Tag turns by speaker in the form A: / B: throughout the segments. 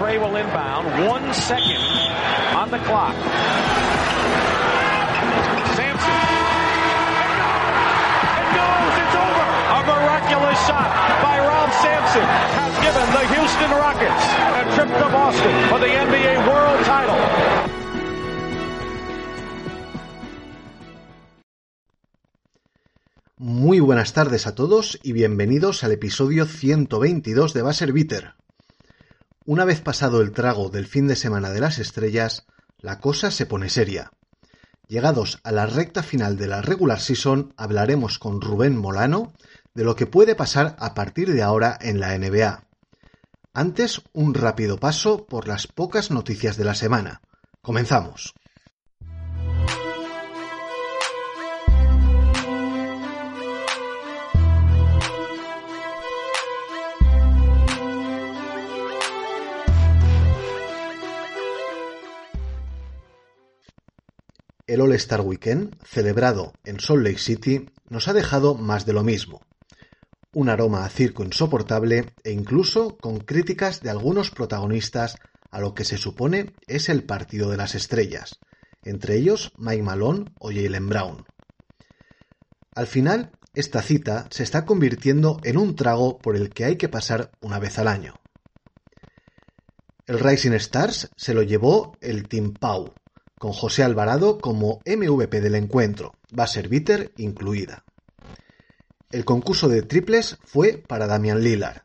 A: McCray will inbound. One second on the clock. Sampson. It goes. It's over. A miraculous shot by Ralph Sampson has given the Houston Rockets a trip to Boston for the NBA World Title.
B: Muy buenas tardes a todos y bienvenidos al episodio 122 de Baser Bitter. Una vez pasado el trago del fin de semana de las estrellas, la cosa se pone seria. Llegados a la recta final de la regular season, hablaremos con Rubén Molano de lo que puede pasar a partir de ahora en la NBA. Antes, un rápido paso por las pocas noticias de la semana. Comenzamos. El All-Star Weekend, celebrado en Salt Lake City, nos ha dejado más de lo mismo. Un aroma a circo insoportable e incluso con críticas de algunos protagonistas a lo que se supone es el partido de las estrellas, entre ellos Mike Malone o Jalen Brown. Al final, esta cita se está convirtiendo en un trago por el que hay que pasar una vez al año. El Rising Stars se lo llevó el Team Pau, con José Alvarado como MVP del encuentro, Bitter incluida. El concurso de triples fue para Damian Lillard,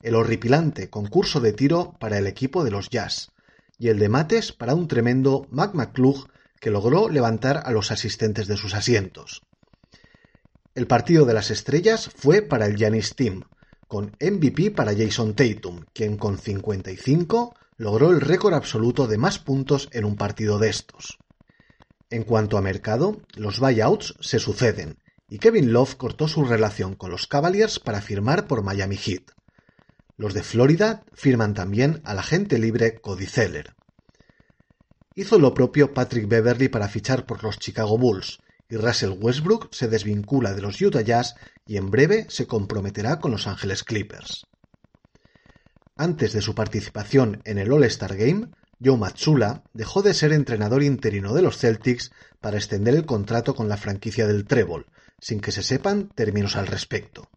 B: el horripilante concurso de tiro para el equipo de los Jazz, y el de mates para un tremendo Mac McClug que logró levantar a los asistentes de sus asientos. El partido de las estrellas fue para el Giannis Team, con MVP para Jason Tatum, quien con 55 logró el récord absoluto de más puntos en un partido de estos. En cuanto a mercado, los buyouts se suceden y Kevin Love cortó su relación con los Cavaliers para firmar por Miami Heat. Los de Florida firman también al agente libre Cody Zeller. Hizo lo propio Patrick Beverly para fichar por los Chicago Bulls y Russell Westbrook se desvincula de los Utah Jazz y en breve se comprometerá con los Angeles Clippers. Antes de su participación en el All-Star Game, Joe Matsula dejó de ser entrenador interino de los Celtics para extender el contrato con la franquicia del Trébol, sin que se sepan términos al respecto.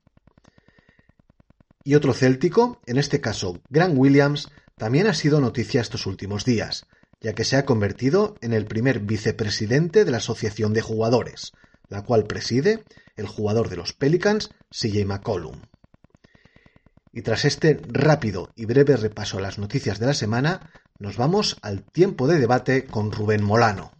B: Y otro céltico, en este caso Grant Williams, también ha sido noticia estos últimos días, ya que se ha convertido en el primer vicepresidente de la Asociación de Jugadores, la cual preside el jugador de los Pelicans, CJ McCollum. Y tras este rápido y breve repaso a las noticias de la semana, nos vamos al tiempo de debate con Rubén Molano.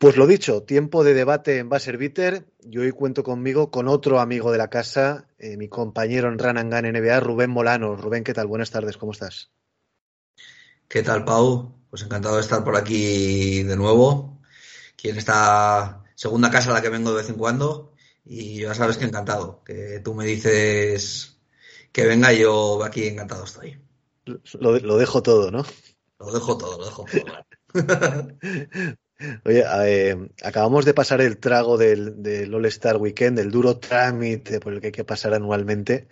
B: Pues lo dicho, tiempo de debate en Bitter. Yo hoy cuento conmigo con otro amigo de la casa, eh, mi compañero en Ranangan NBA, Rubén Molano. Rubén, ¿qué tal? Buenas tardes, ¿cómo estás?
C: ¿Qué tal, Pau? Pues encantado de estar por aquí de nuevo. Aquí en esta segunda casa a la que vengo de vez en cuando. Y ya sabes que encantado. Que tú me dices que venga, yo aquí encantado estoy.
B: Lo, lo dejo todo, ¿no?
C: Lo dejo todo, lo dejo todo.
B: Oye, eh, acabamos de pasar el trago del, del All-Star Weekend, el duro trámite por el que hay que pasar anualmente.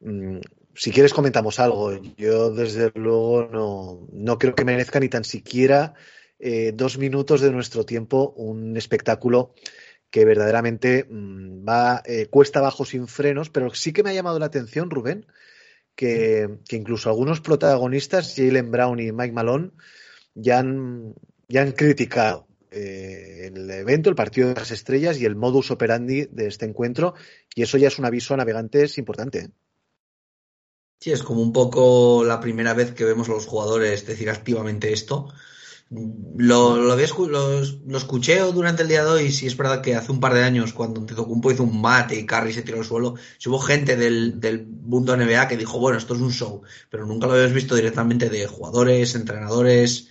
B: Mm, si quieres comentamos algo. Yo desde luego no, no creo que merezca ni tan siquiera eh, dos minutos de nuestro tiempo un espectáculo que verdaderamente mm, va eh, cuesta abajo sin frenos, pero sí que me ha llamado la atención, Rubén, que, incluso algunos protagonistas, Jalen Brown y Mike Malone, ya han, ya han criticado eh, el evento, el partido de las estrellas y el modus operandi de este encuentro, y eso ya es un aviso a navegantes importante. ¿eh?
C: Sí, es como un poco la primera vez que vemos a los jugadores decir activamente esto. Lo, lo, lo, escuché durante el día de hoy, sí es verdad que hace un par de años cuando Antetokounmpo hizo un mate y Curry se tiró al suelo, hubo gente del, del mundo NBA que dijo, bueno, esto es un show, pero nunca lo habíamos visto directamente de jugadores, entrenadores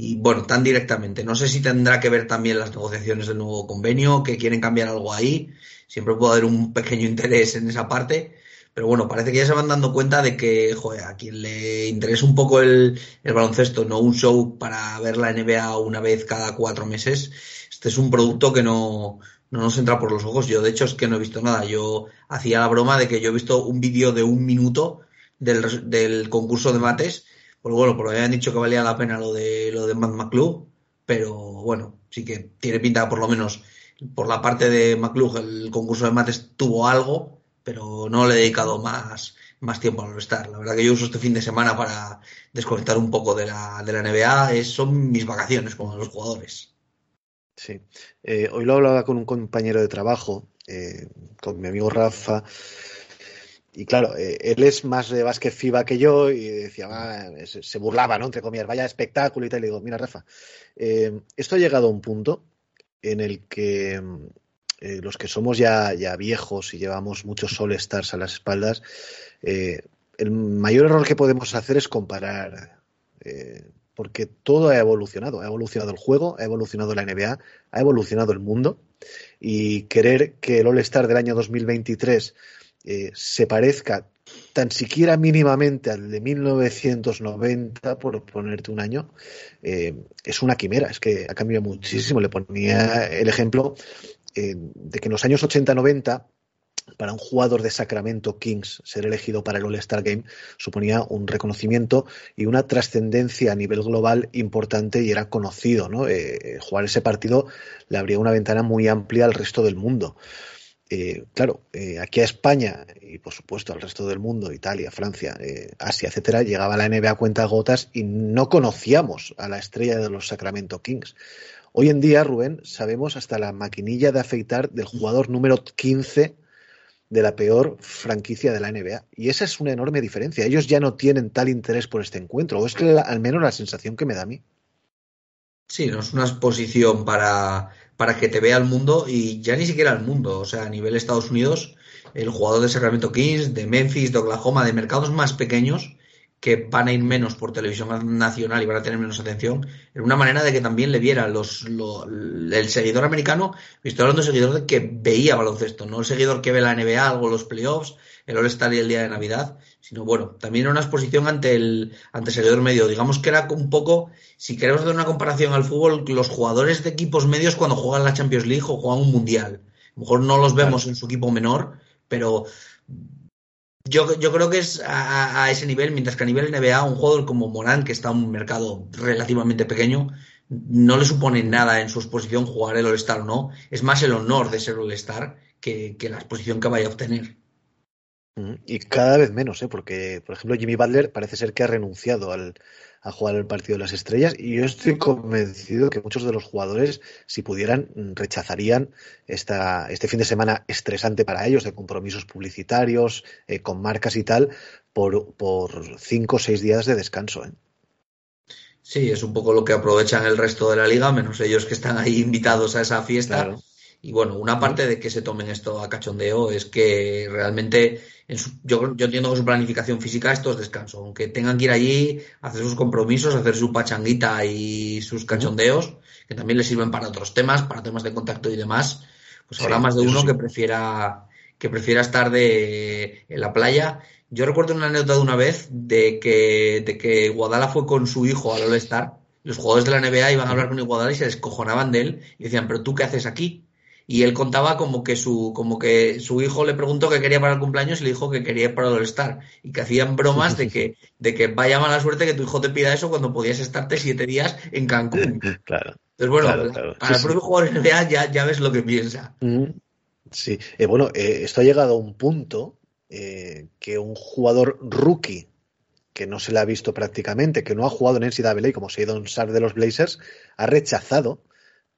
C: y bueno, tan directamente. No sé si tendrá que ver también las negociaciones del nuevo convenio, que quieren cambiar algo ahí, siempre puede haber un pequeño interés en esa parte, pero bueno, parece que ya se van dando cuenta de que, joder, a quien le interesa un poco el, baloncesto, no un show para ver la NBA una vez cada cuatro meses, este es un producto que no, no nos entra por los ojos. Yo, de hecho, es que no he visto nada. Yo hacía la broma de que yo he visto un vídeo de un minuto del, del concurso de mates, pues bueno, porque habían dicho que valía la pena lo de lo de McClure, pero bueno, sí que tiene pinta por lo menos por la parte de McClure el concurso de mates tuvo algo, pero no le he dedicado más, más tiempo al estar. La verdad que yo uso este fin de semana para desconectar un poco de la, de la NBA. son mis vacaciones como los jugadores.
B: Sí. Eh, hoy lo hablaba con un compañero de trabajo, eh, con mi amigo Rafa. Y claro, eh, él es más de básquet FIBA que yo y decía, se, burlaba, ¿no? Entre comillas, vaya espectáculo y tal. Y le digo, mira, Rafa, esto ha llegado a un punto en el que eh, los que somos ya, ya, viejos y llevamos muchos Sol Stars a las espaldas, eh, el mayor error que podemos hacer es comparar. Eh, porque todo ha evolucionado. Ha evolucionado el juego, ha evolucionado la NBA, ha evolucionado el mundo. Y querer que el All-Star del año 2023 se parezca tan siquiera mínimamente al de 1990, por ponerte un año, es una quimera. Es que ha cambiado muchísimo. Le ponía el ejemplo eh, de que en los años 80-90 para un jugador de Sacramento Kings ser elegido para el All-Star Game suponía un reconocimiento y una trascendencia a nivel global importante y era conocido. ¿no? Eh, jugar ese partido le abría una ventana muy amplia al resto del mundo. Eh, claro, aquí a España y por supuesto al resto del mundo, Italia, Francia, Asia, etcétera, llegaba la NBA a cuenta gotas y no conocíamos a la estrella de los Sacramento Kings. Hoy en día, Rubén, sabemos hasta la maquinilla de afeitar del jugador número 15 de la peor franquicia de la NBA. Y esa es una enorme diferencia. Ellos ya no tienen tal interés por este encuentro, o es que al menos la sensación que me da a mí.
C: Sí, no es una exposición para, para que te vea el mundo y ya ni siquiera el mundo. O sea, a nivel Estados Unidos, el jugador de Sacramento Kings, de Memphis, de Oklahoma, de mercados más pequeños, que van a ir menos por televisión nacional y van a tener menos atención, en una manera de que también le viera los, el seguidor americano, estoy hablando de seguidor que veía baloncesto, no el seguidor que ve la NBA, algo los playoffs, el All-Star y el día de Navidad, sino bueno, también era una exposición ante el, ante el seguidor medio. Digamos que era un poco, si queremos hacer una comparación al fútbol, los jugadores de equipos medios cuando juegan la Champions League o juegan un Mundial. A lo mejor no los vemos en su equipo menor, pero yo, yo creo que es a, ese nivel, mientras que a nivel NBA, un jugador como Morán, que está en un mercado relativamente pequeño, no le supone nada en su exposición jugar el All-Star o no. Es más el honor de ser All-Star que, que, la exposición que vaya a obtener.
B: Y cada vez menos, ¿eh? porque, por ejemplo, Jimmy Butler parece ser que ha renunciado al, a jugar el partido de las estrellas y yo estoy convencido que muchos de los jugadores, si pudieran, rechazarían esta, este fin de semana estresante para ellos de compromisos publicitarios eh, con marcas y tal por, por cinco o seis días de descanso. ¿eh?
C: Sí, es un poco lo que aprovechan el resto de la liga, menos ellos que están ahí invitados a esa fiesta. Y bueno, una parte de que se tomen esto a cachondeo es que realmente yo, yo entiendo que su planificación física esto es descanso. Aunque tengan que ir allí, hacer sus compromisos, hacer su pachanguita y sus cachondeos, que también les sirven para otros temas, para temas de contacto y demás, pues habrá más de uno que prefiera que prefiera estar de, en la playa. Yo recuerdo una anécdota de una vez de que, de que Guadala fue con su hijo al All-Star. Los jugadores de la NBA iban a hablar con Guadala y se descojonaban de él y decían, pero tú qué haces aquí? Y él contaba como que su como que su hijo le preguntó qué quería para el cumpleaños y le dijo que quería para el All-Star y que hacían bromas de que de que vaya mala suerte que tu hijo te pida eso cuando podías estarte siete días en Cancún.
B: Claro.
C: Entonces, bueno, para el propio jugador NBA ya, ya ves lo que piensa.
B: Sí, eh, bueno, eh, esto ha llegado a un punto eh, que un jugador rookie que no se le ha visto prácticamente, que no ha jugado en NCAA como Seidon Sar de los Blazers, ha rechazado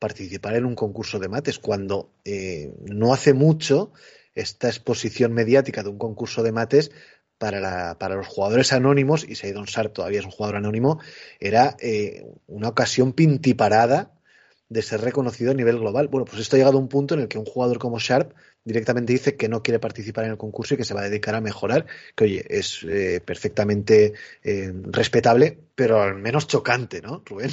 B: participar en un concurso de mates cuando eh, no hace mucho esta exposición mediática de un concurso de mates para, para los jugadores anónimos, y Seidon Sar todavía es un jugador anónimo, era eh, una ocasión pintiparada de ser reconocido a nivel global. Bueno, pues esto ha llegado a un punto en el que un jugador como Sharp directamente dice que no quiere participar en el concurso y que se va a dedicar a mejorar, que oye, es eh, perfectamente eh, respetable, pero al menos chocante, ¿no, Rubén?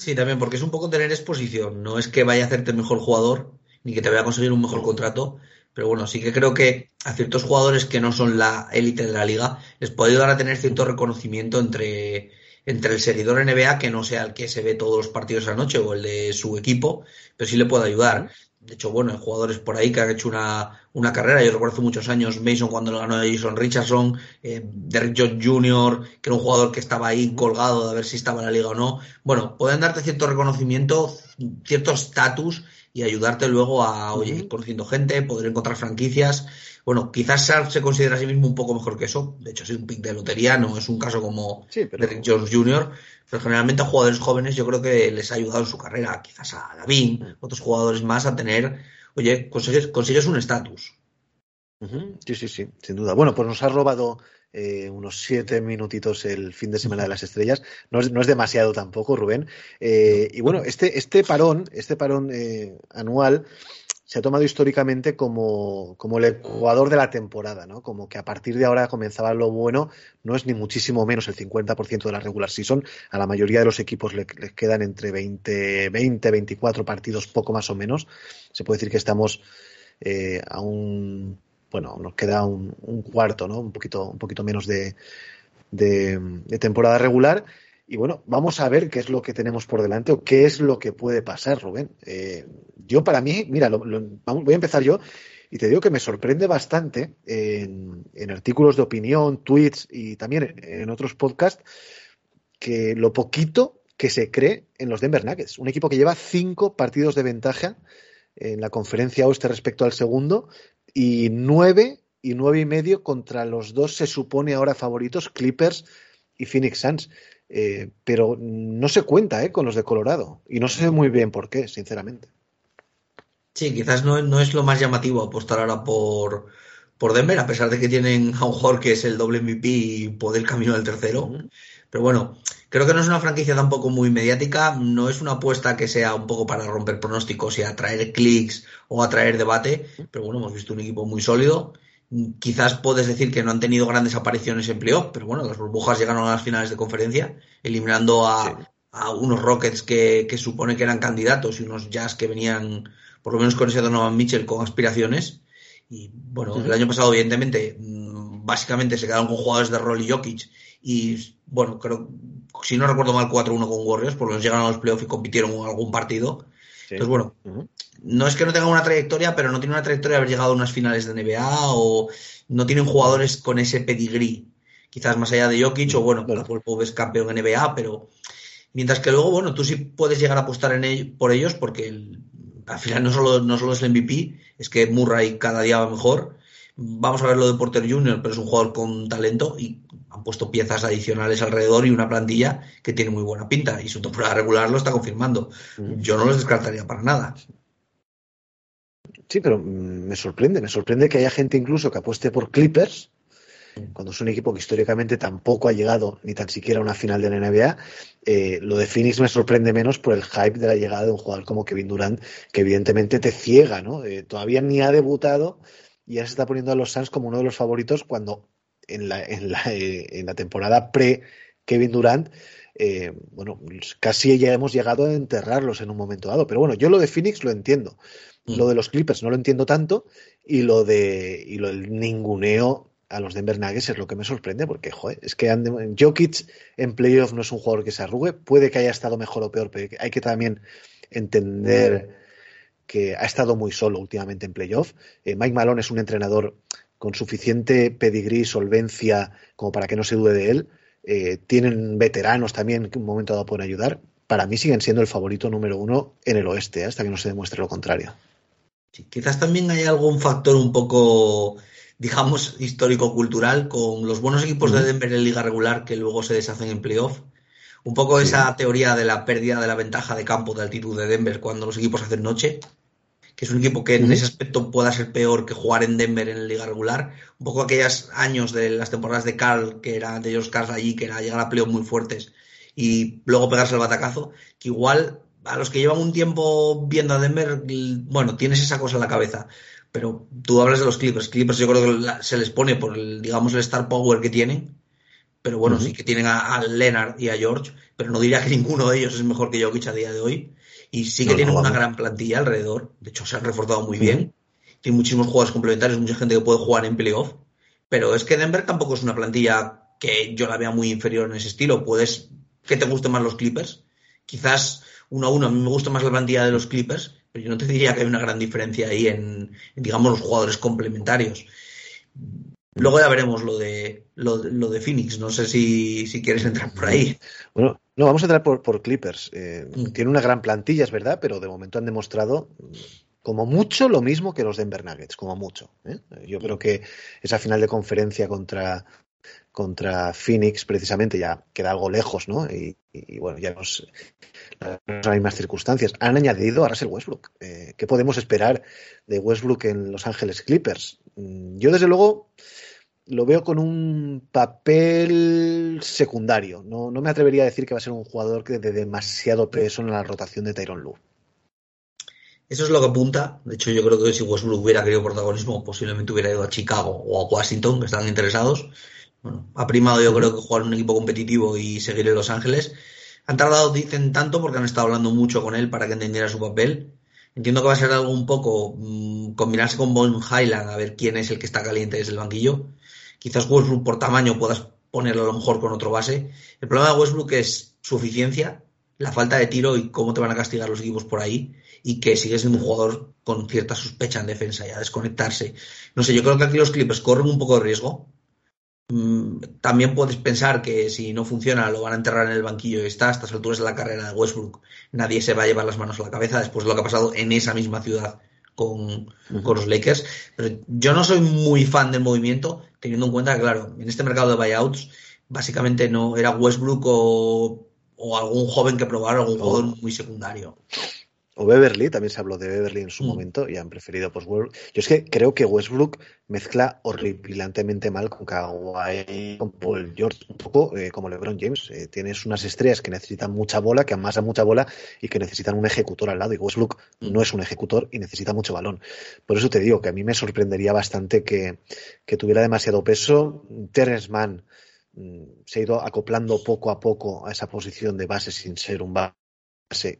C: Sí, también, porque es un poco tener exposición. No es que vaya a hacerte mejor jugador, ni que te vaya a conseguir un mejor contrato, pero bueno, sí que creo que a ciertos jugadores que no son la élite de la liga les puede ayudar a tener cierto reconocimiento entre, entre el seguidor NBA, que no sea el que se ve todos los partidos a la noche o el de su equipo, pero sí le puede ayudar. De hecho, bueno, hay jugadores por ahí que han hecho una, una carrera. Yo recuerdo hace muchos años Mason cuando lo ganó Jason Richardson, eh, Derrick Jones Jr., que era un jugador que estaba ahí colgado de ver si estaba en la liga o no. Bueno, pueden darte cierto reconocimiento, cierto estatus y ayudarte luego a, oye, ir conociendo gente, poder encontrar franquicias. Bueno, quizás Sharp se considera a sí mismo un poco mejor que eso. De hecho, es un pick de lotería, no es un caso como
B: Sí, pero-
C: Derrick Jones Jr., pero generalmente a jugadores jóvenes yo creo que les ha ayudado en su carrera, quizás a Lavin, otros jugadores más, a tener, oye, consigues, consigues un estatus.
B: Sí, sí, sí, sin duda. Bueno, pues nos ha robado eh, unos siete minutitos el fin de semana de las estrellas. No es, no es demasiado tampoco, Rubén. Eh, y bueno, este, este parón, este parón eh, anual se ha tomado históricamente como, como el ecuador de la temporada, ¿no? Como que a partir de ahora comenzaba lo bueno, no es ni muchísimo menos el 50% de la regular season. A la mayoría de los equipos le- les quedan entre 20, 20, 24 partidos, poco más o menos. Se puede decir que estamos eh, a un bueno, nos queda un, un cuarto, ¿no? Un poquito, un poquito menos de, de temporada regular. Y bueno, vamos a ver qué es lo que tenemos por delante o qué es lo que puede pasar, Rubén. Eh, yo para mí, mira, lo- voy a empezar yo y te digo que me sorprende bastante en, en artículos de opinión, tweets y también en, en otros podcasts que lo poquito que se cree en los Denver Nuggets. Un equipo que lleva cinco partidos de ventaja en la conferencia oeste respecto al segundo y nueve y nueve y medio contra los dos se supone ahora favoritos, Clippers y Phoenix Suns. Eh, pero no se cuenta eh, con los de Colorado y no sé muy bien por qué, sinceramente.
C: Sí, quizás no, no es lo más llamativo apostar ahora por, por Denver, a pesar de que tienen a un jugador que es el doble MVP y poder camino al tercero. Pero bueno, creo que no es una franquicia tampoco muy mediática, no es una apuesta que sea un poco para romper pronósticos y atraer clics o atraer debate, pero bueno, hemos visto un equipo muy sólido. Quizás puedes decir que no han tenido grandes apariciones en playoff, pero bueno, las burbujas llegaron a las finales de conferencia, eliminando a,
B: Sí.
C: a unos Rockets que, que supone que eran candidatos y unos Jazz que venían, por lo menos con ese Donovan Mitchell, con aspiraciones. Y bueno, el año pasado, evidentemente, mm, básicamente se quedaron con jugadores de rol y Jokic. Y bueno, creo, si no recuerdo mal, 4-1 con Warriors, por lo menos llegaron a los playoffs y compitieron en algún partido.
B: Sí.
C: Entonces, bueno,
B: Ujú.
C: no es que no tenga una trayectoria, pero no tiene una trayectoria de haber llegado a unas finales de NBA o no tienen jugadores con ese pedigrí. Quizás más allá de Jokic o bueno,
B: Bueno.
C: Paul Pop es campeón en NBA, pero mientras que luego, bueno, tú sí puedes llegar a apostar en ello- por ellos porque el- al final no solo, no solo es el MVP, es que Murray cada día va mejor. Vamos a ver lo de Porter Jr., pero es un jugador con talento y han puesto piezas adicionales alrededor y una plantilla que tiene muy buena pinta y su temporada regular lo está confirmando. Yo no los descartaría para nada.
B: Sí, pero mm, me sorprende, me sorprende que haya gente incluso que apueste por Clippers, cuando es un equipo que históricamente tampoco ha llegado ni tan siquiera a una final de la NBA. Eh, lo de Phoenix me sorprende menos por el hype de la llegada de un jugador como Kevin Durant, que evidentemente te ciega, ¿no? Eh, todavía ni ha debutado y ya se está poniendo a los Suns como uno de los favoritos cuando en la, en la, eh, en la temporada pre-Kevin Durant eh, bueno, casi ya hemos llegado a enterrarlos en un momento dado. Pero bueno, yo lo de Phoenix lo entiendo.
C: Mm.
B: Lo de los Clippers no lo entiendo tanto. Y lo de y lo del ninguneo a los Denver Nuggets es lo que me sorprende, porque joder, es que Jokic en playoff no es un jugador que se arrugue. Puede que haya estado mejor o peor, pero hay que también entender que ha estado muy solo últimamente en playoff. Eh, Mike Malone es un entrenador con suficiente pedigrí y solvencia como para que no se dude de él. Eh, tienen veteranos también que en un momento dado pueden ayudar. Para mí siguen siendo el favorito número uno en el oeste, ¿eh? hasta que no se demuestre lo contrario.
C: quizás también hay algún factor un poco, digamos, histórico-cultural con los buenos equipos de Denver en liga regular que luego se deshacen en playoff. Un poco esa teoría de la pérdida de la ventaja de campo de altitud de Denver cuando los equipos hacen noche, que es un equipo que en ese aspecto pueda ser peor que jugar en Denver en la liga regular. Un poco aquellos años de las temporadas de Carl, que era de ellos Carl allí, que era llegar a playoff muy fuertes y luego pegarse el batacazo, que igual a los que llevan un tiempo viendo a Denver, bueno, tienes esa cosa en la cabeza. Pero tú hablas de los Clippers. Clippers yo creo que se les pone por el, digamos, el star power que tienen. Pero bueno, sí que tienen a, Leonard y a George. Pero no diría que ninguno de ellos es mejor que Jokic a día de hoy. Y sí que tienen una gran plantilla alrededor. De hecho, se han reforzado muy bien. Tienen muchísimos jugadores complementarios, mucha gente que puede jugar en playoff. Pero es que Denver tampoco es una plantilla que yo la vea muy inferior en ese estilo. Puedes que te gusten más los Clippers. Quizás uno a uno. A mí me gusta más la plantilla de los Clippers, pero yo no te diría que hay una gran diferencia ahí en, digamos, los jugadores complementarios. Luego ya veremos lo de lo, de Phoenix. No sé si, quieres entrar por ahí.
B: Bueno, no, vamos a entrar por, Clippers. Eh, mm. Tiene una gran plantilla, es verdad, pero de momento han demostrado como mucho lo mismo que los Denver Nuggets, como mucho. ¿eh? Yo creo que esa final de conferencia contra, contra Phoenix precisamente ya queda algo lejos, ¿no? Y, bueno, ya nos las mismas circunstancias. Han añadido a Russell Westbrook. Eh, ¿Qué podemos esperar de Westbrook en Los Ángeles Clippers? Mm, yo desde luego lo veo con un papel secundario. No, no me atrevería a decir que va a ser un jugador que de demasiado peso en la rotación de Tyron Lue.
C: Eso es lo que apunta. De hecho, yo creo que si Westbrook hubiera querido protagonismo, posiblemente hubiera ido a Chicago o a Washington, que están interesados. Bueno, ha primado yo creo que jugar un equipo competitivo y seguir en Los Ángeles. Han tardado, dicen tanto, porque han estado hablando mucho con él para que entendiera su papel. Entiendo que va a ser algo un poco mm, combinarse con Von Highland a ver quién es el que está caliente desde el banquillo. Quizás Westbrook por tamaño puedas ponerlo a lo mejor con otro base. El problema de Westbrook es su eficiencia, la falta de tiro y cómo te van a castigar los equipos por ahí y que sigue siendo un jugador con cierta sospecha en defensa y a desconectarse. No sé, yo creo que aquí los Clippers corren un poco de riesgo Mm, también puedes pensar que si no funciona lo van a enterrar en el banquillo y está a estas alturas de la carrera de Westbrook. Nadie se va a llevar las manos a la cabeza después de lo que ha pasado en esa misma ciudad con, los Lakers. Pero yo no soy muy fan del movimiento, teniendo en cuenta que, claro, en este mercado de buyouts, básicamente no era Westbrook o, algún joven que probara algún jugador muy secundario
B: o Beverly, también se habló de Beverly en su mm. momento y han preferido pues Westbrook. Yo es que creo que Westbrook mezcla horripilantemente mal con Kawhi, con Paul George, un poco eh, como LeBron James. Eh, tienes unas estrellas que necesitan mucha bola, que amasan mucha bola y que necesitan un ejecutor al lado. Y Westbrook mm. no es un ejecutor y necesita mucho balón. Por eso te digo que a mí me sorprendería bastante que, tuviera demasiado peso. Terence Mann mm, se ha ido acoplando poco a poco a esa posición de base sin ser un base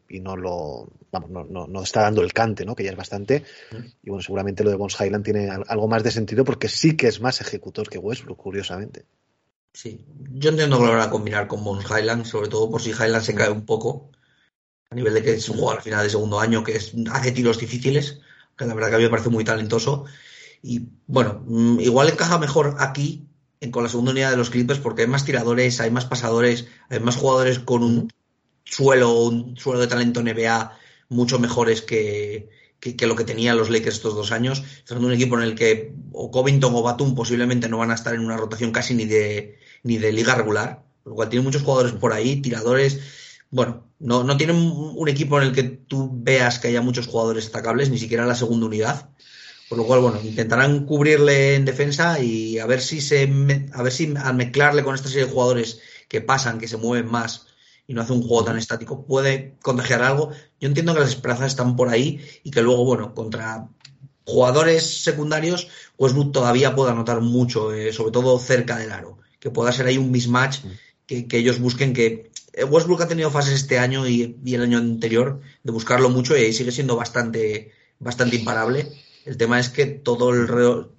B: y no lo vamos, no, no, no, está dando el cante, ¿no? que ya es bastante. Y bueno, seguramente lo de Bones Highland tiene algo más de sentido porque sí que es más ejecutor que Westbrook, curiosamente.
C: Sí, yo entiendo que lo van a combinar con Bones Highland, sobre todo por si Highland se cae un poco, a nivel de que es un jugador al final de segundo año que es, hace tiros difíciles, que la verdad que a mí me parece muy talentoso. Y bueno, mm, igual encaja mejor aquí con la segunda unidad de los Clippers porque hay más tiradores, hay más pasadores, hay más jugadores con un suelo, un suelo de talento NBA mucho mejores que, que, lo que tenían los Lakers estos dos años. Estamos un equipo en el que o Covington o Batum posiblemente no van a estar en una rotación casi ni de, ni de liga regular, lo cual tiene muchos jugadores por ahí, tiradores. Bueno, no, no tienen un equipo en el que tú veas que haya muchos jugadores destacables, ni siquiera en la segunda unidad. Por lo cual, bueno, intentarán cubrirle en defensa y a ver si se a ver si al mezclarle con esta serie de jugadores que pasan, que se mueven más, y no hace un juego tan estático, puede contagiar algo. Yo entiendo que las esperanzas están por ahí y que luego, bueno, contra jugadores secundarios, Westbrook todavía pueda anotar mucho, eh, sobre todo cerca del aro, que pueda ser ahí un mismatch que, ellos busquen que eh, Westbrook ha tenido fases este año y, el año anterior de buscarlo mucho y ahí sigue siendo bastante, bastante imparable. El tema es que todo el,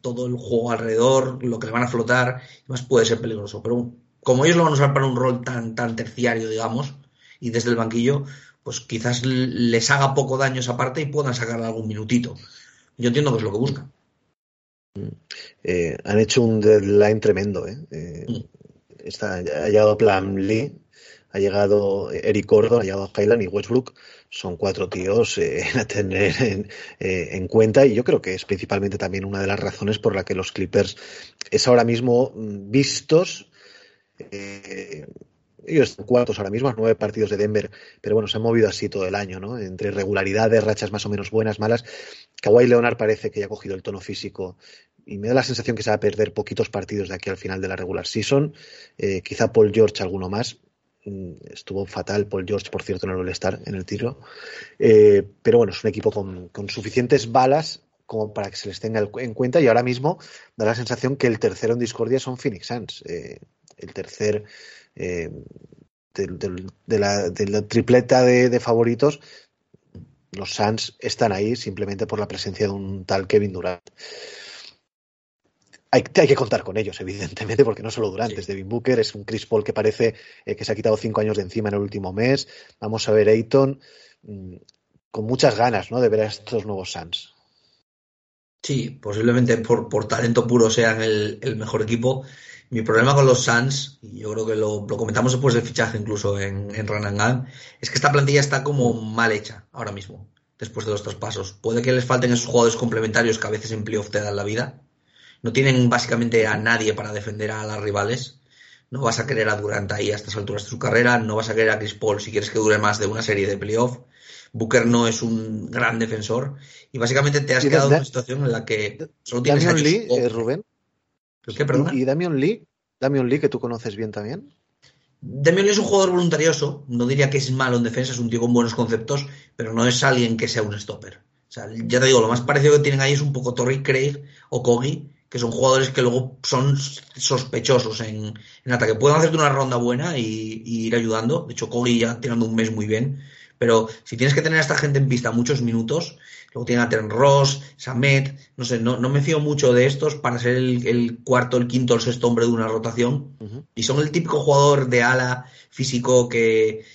C: todo el juego alrededor, lo que le van a flotar, más puede ser peligroso. Pero como ellos lo van a usar para un rol tan, tan terciario, digamos, y desde el banquillo, pues quizás les haga poco daño esa parte y puedan sacar algún minutito. Yo entiendo que es lo que buscan.
B: Eh, han hecho un deadline tremendo, ¿eh? eh mm. está, ha llegado Plan Lee, ha llegado Eric Gordon, ha llegado Highland y Westbrook. Son cuatro tíos eh, a tener en, eh, en, cuenta y yo creo que es principalmente también una de las razones por la que los Clippers es ahora mismo mm, vistos. Eh, ellos están cuartos ahora mismo, nueve partidos de Denver, pero bueno, se han movido así todo el año, ¿no? Entre irregularidades, rachas más o menos buenas, malas. Kawhi Leonard parece que ya ha cogido el tono físico y me da la sensación que se va a perder poquitos partidos de aquí al final de la regular season. Eh, quizá Paul George alguno más. Mm, estuvo fatal Paul George, por cierto, en el All-Star, en el tiro. Eh, pero bueno, es un equipo con, suficientes balas como para que se les tenga en cuenta y ahora mismo da la sensación que el tercero en discordia son Phoenix Suns. Eh, el tercer eh, de, de, de, la, de, la, tripleta de, favoritos, los Suns están ahí simplemente por la presencia de un tal Kevin Durant. Hay, hay, que contar con ellos, evidentemente, porque no solo Durant, sí. es Devin Booker, es un Chris Paul que parece eh, que se ha quitado cinco años de encima en el último mes. Vamos a ver Ayton mmm, con muchas ganas ¿no? de ver a estos nuevos Suns.
C: Sí, posiblemente por, por talento puro sean el, el, mejor equipo. Mi problema con los Suns, y yo creo que lo, lo comentamos después del fichaje incluso en, en Run and Gun, es que esta plantilla está como mal hecha ahora mismo, después de los traspasos. Puede que les falten esos jugadores complementarios que a veces en playoff te dan la vida. No tienen básicamente a nadie para defender a las rivales. No vas a querer a Durant ahí a estas alturas de su carrera. No vas a querer a Chris Paul si quieres que dure más de una serie de playoff. Booker no es un gran defensor. Y básicamente te has quedado en una situación en la que solo tienes
B: Lee, eh, Rubén.
C: ¿Qué, perdona?
B: ¿Y Damian Lee? Damian Lee, que tú conoces bien también.
C: Damian Lee es un jugador voluntarioso. No diría que es malo en defensa, es un tío con buenos conceptos, pero no es alguien que sea un stopper. O sea, ya te digo, lo más parecido que tienen ahí es un poco Torrey Craig o Kogi, que son jugadores que luego son sospechosos en, en ataque. Pueden hacerte una ronda buena y, y, ir ayudando. De hecho, Kogi ya tirando un mes muy bien. Pero si tienes que tener a esta gente en pista muchos minutos, luego tienen a Teren Ross, Samet, no sé, no, no, me fío mucho de estos para ser el, el, cuarto, el quinto, el sexto hombre de una rotación. Uh -huh. Y son el típico jugador de ala físico que,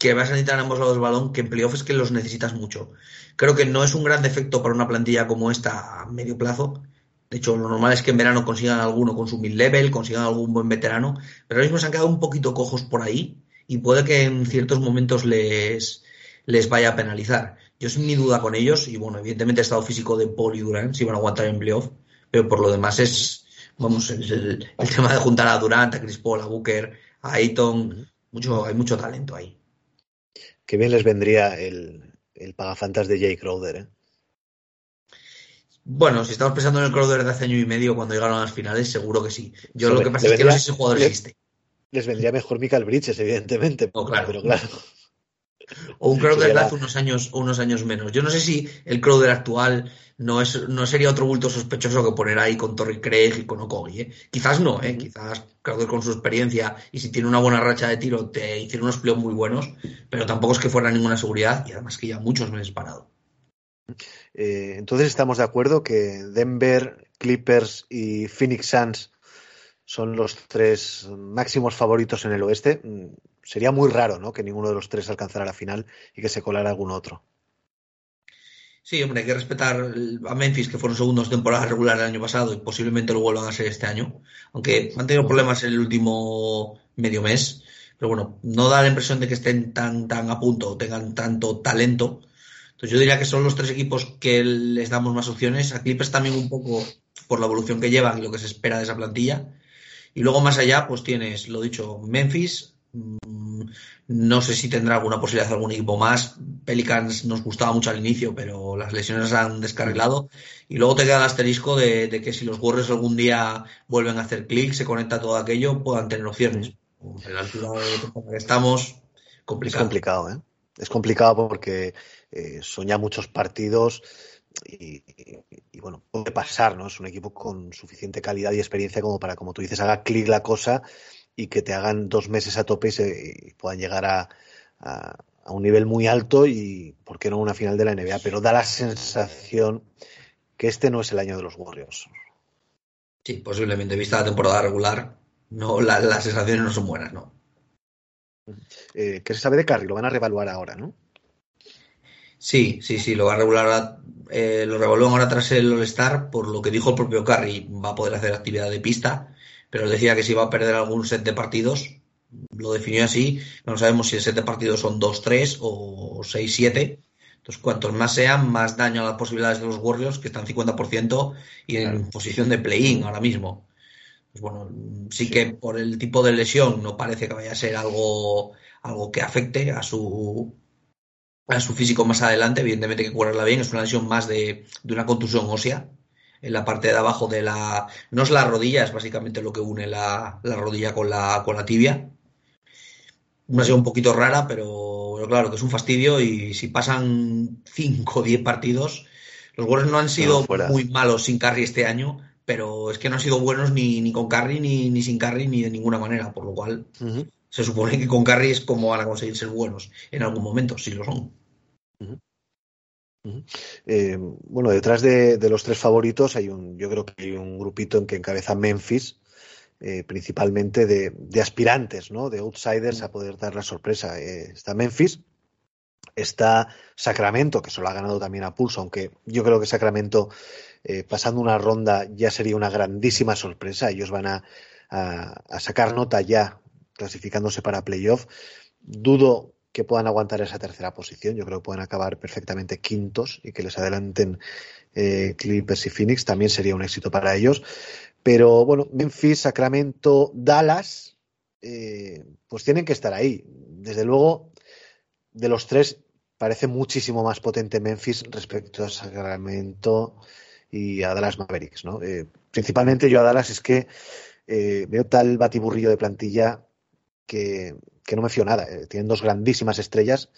C: que vas a necesitar a ambos lados del balón, que en playoff es que los necesitas mucho. Creo que no es un gran defecto para una plantilla como esta a medio plazo. De hecho, lo normal es que en verano consigan alguno con su mid-level, consigan algún buen veterano, pero ahora mismo se han quedado un poquito cojos por ahí y puede que en ciertos momentos les, les vaya a penalizar. Yo es mi duda con ellos y bueno, evidentemente el estado físico de Paul y Durant si van a aguantar en playoff, pero por lo demás es, vamos, el, el, tema de juntar a Durant, a Chris Paul, a Booker, a Ayton, mucho, hay mucho talento ahí.
B: Qué bien les vendría el, el pagafantas de Jay Crowder, ¿eh?
C: Bueno, si estamos pensando en el Crowder de hace año y medio cuando llegaron a las finales, seguro que sí. Yo Sobre, lo que pasa es que no sé si ese jugador
B: le,
C: existe.
B: Les vendría mejor Michael Bridges, evidentemente.
C: No, claro.
B: Pero claro.
C: O un Crowder de hace unos años, unos años menos. Yo no sé si el Crowder actual no, es, no sería otro bulto sospechoso que poner ahí con Torrey Craig y con Okogi. ¿eh? Quizás no, ¿eh? quizás Crowder con su experiencia y si tiene una buena racha de tiro te hicieron unos playoffs muy buenos, pero tampoco es que fuera ninguna seguridad y además que ya muchos meses parado.
B: Eh, entonces estamos de acuerdo que Denver, Clippers y Phoenix Suns son los tres máximos favoritos en el oeste. Sería muy raro ¿no? que ninguno de los tres alcanzara la final y que se colara algún otro.
C: Sí, hombre, hay que respetar a Memphis, que fueron segundos temporada regular el año pasado y posiblemente lo vuelvan a ser este año, aunque han tenido problemas en el último medio mes. Pero bueno, no da la impresión de que estén tan, tan a punto o tengan tanto talento entonces yo diría que son los tres equipos que les damos más opciones. A Clippers también un poco por la evolución que llevan y lo que se espera de esa plantilla. Y luego más allá, pues tienes, lo dicho, Memphis. Mm, no sé si tendrá alguna posibilidad algún equipo más. Pelicans nos gustaba mucho al inicio, pero las lesiones han descarrilado. Y luego te queda el asterisco de, de que si los Warriors algún día vuelven a hacer clic, se conecta todo aquello, puedan tener opciones. En la altura de que estamos, complicado.
B: Es complicado, ¿eh? Es complicado porque eh, son ya muchos partidos y, bueno, puede pasar, ¿no? Es un equipo con suficiente calidad y experiencia como para, como tú dices, haga clic la cosa y que te hagan dos meses a tope y, se, y puedan llegar a, a, a, un nivel muy alto y, ¿por qué no, una final de la NBA? Pero da la sensación que este no es el año de los Warriors.
C: Sí, posiblemente, vista la temporada regular, no, la, las sensaciones no son buenas, ¿no?
B: Eh, ¿Qué se sabe de Curry? Lo van a revaluar ahora, ¿no?
C: Sí, sí, sí, lo va a regular, eh, lo revalúan ahora tras el All-Star, por lo que dijo el propio Curry, va a poder hacer actividad de pista, pero decía que si va a perder algún set de partidos, lo definió así. No sabemos si el siete partidos son 2-3 o 6-7. Entonces, cuantos más sean, más daño a las posibilidades de los Warriors, que están 50% y en posición de play-in ahora mismo. Pues bueno, sí, que por el tipo de lesión no parece que vaya a ser algo, algo que afecte a su, a su físico más adelante. Evidentemente que curarla bien, es una lesión más de, de una contusión ósea en la parte de abajo de la. No es la rodilla, es básicamente lo que une la, la rodilla con la, con la tibia. Una lesión un poquito rara, pero, claro, que es un fastidio y si pasan 5 o 10 partidos, los goles no han sido muy malos sin Carry este año, pero es que no han sido buenos ni, ni con Carry ni, ni sin Carry ni de ninguna manera, por lo cual se supone que con Carry es como van a conseguir ser buenos en algún momento, si lo son.
B: Eh, bueno, detrás de, los tres favoritos hay un, yo creo que hay un grupito en que encabeza Memphis, eh, principalmente de, aspirantes, ¿no? De outsiders a poder dar la sorpresa. Eh, está Memphis, está Sacramento, que solo ha ganado también a pulso, aunque yo creo que Sacramento, pasando una ronda, ya sería una grandísima sorpresa. Ellos van a, a sacar nota ya, clasificándose para playoff. Dudo que puedan aguantar esa tercera posición. Yo creo que pueden acabar perfectamente quintos y que les adelanten eh, Clippers y Phoenix. También sería un éxito para ellos. Pero bueno, Memphis, Sacramento, Dallas, eh, pues tienen que estar ahí. Desde luego, de los tres, parece muchísimo más potente Memphis respecto a Sacramento y a Dallas Mavericks. ¿no? Eh, principalmente yo a Dallas es que eh, veo tal batiburrillo de plantilla que que no me fío nada. Eh, tienen dos grandísimas estrellas,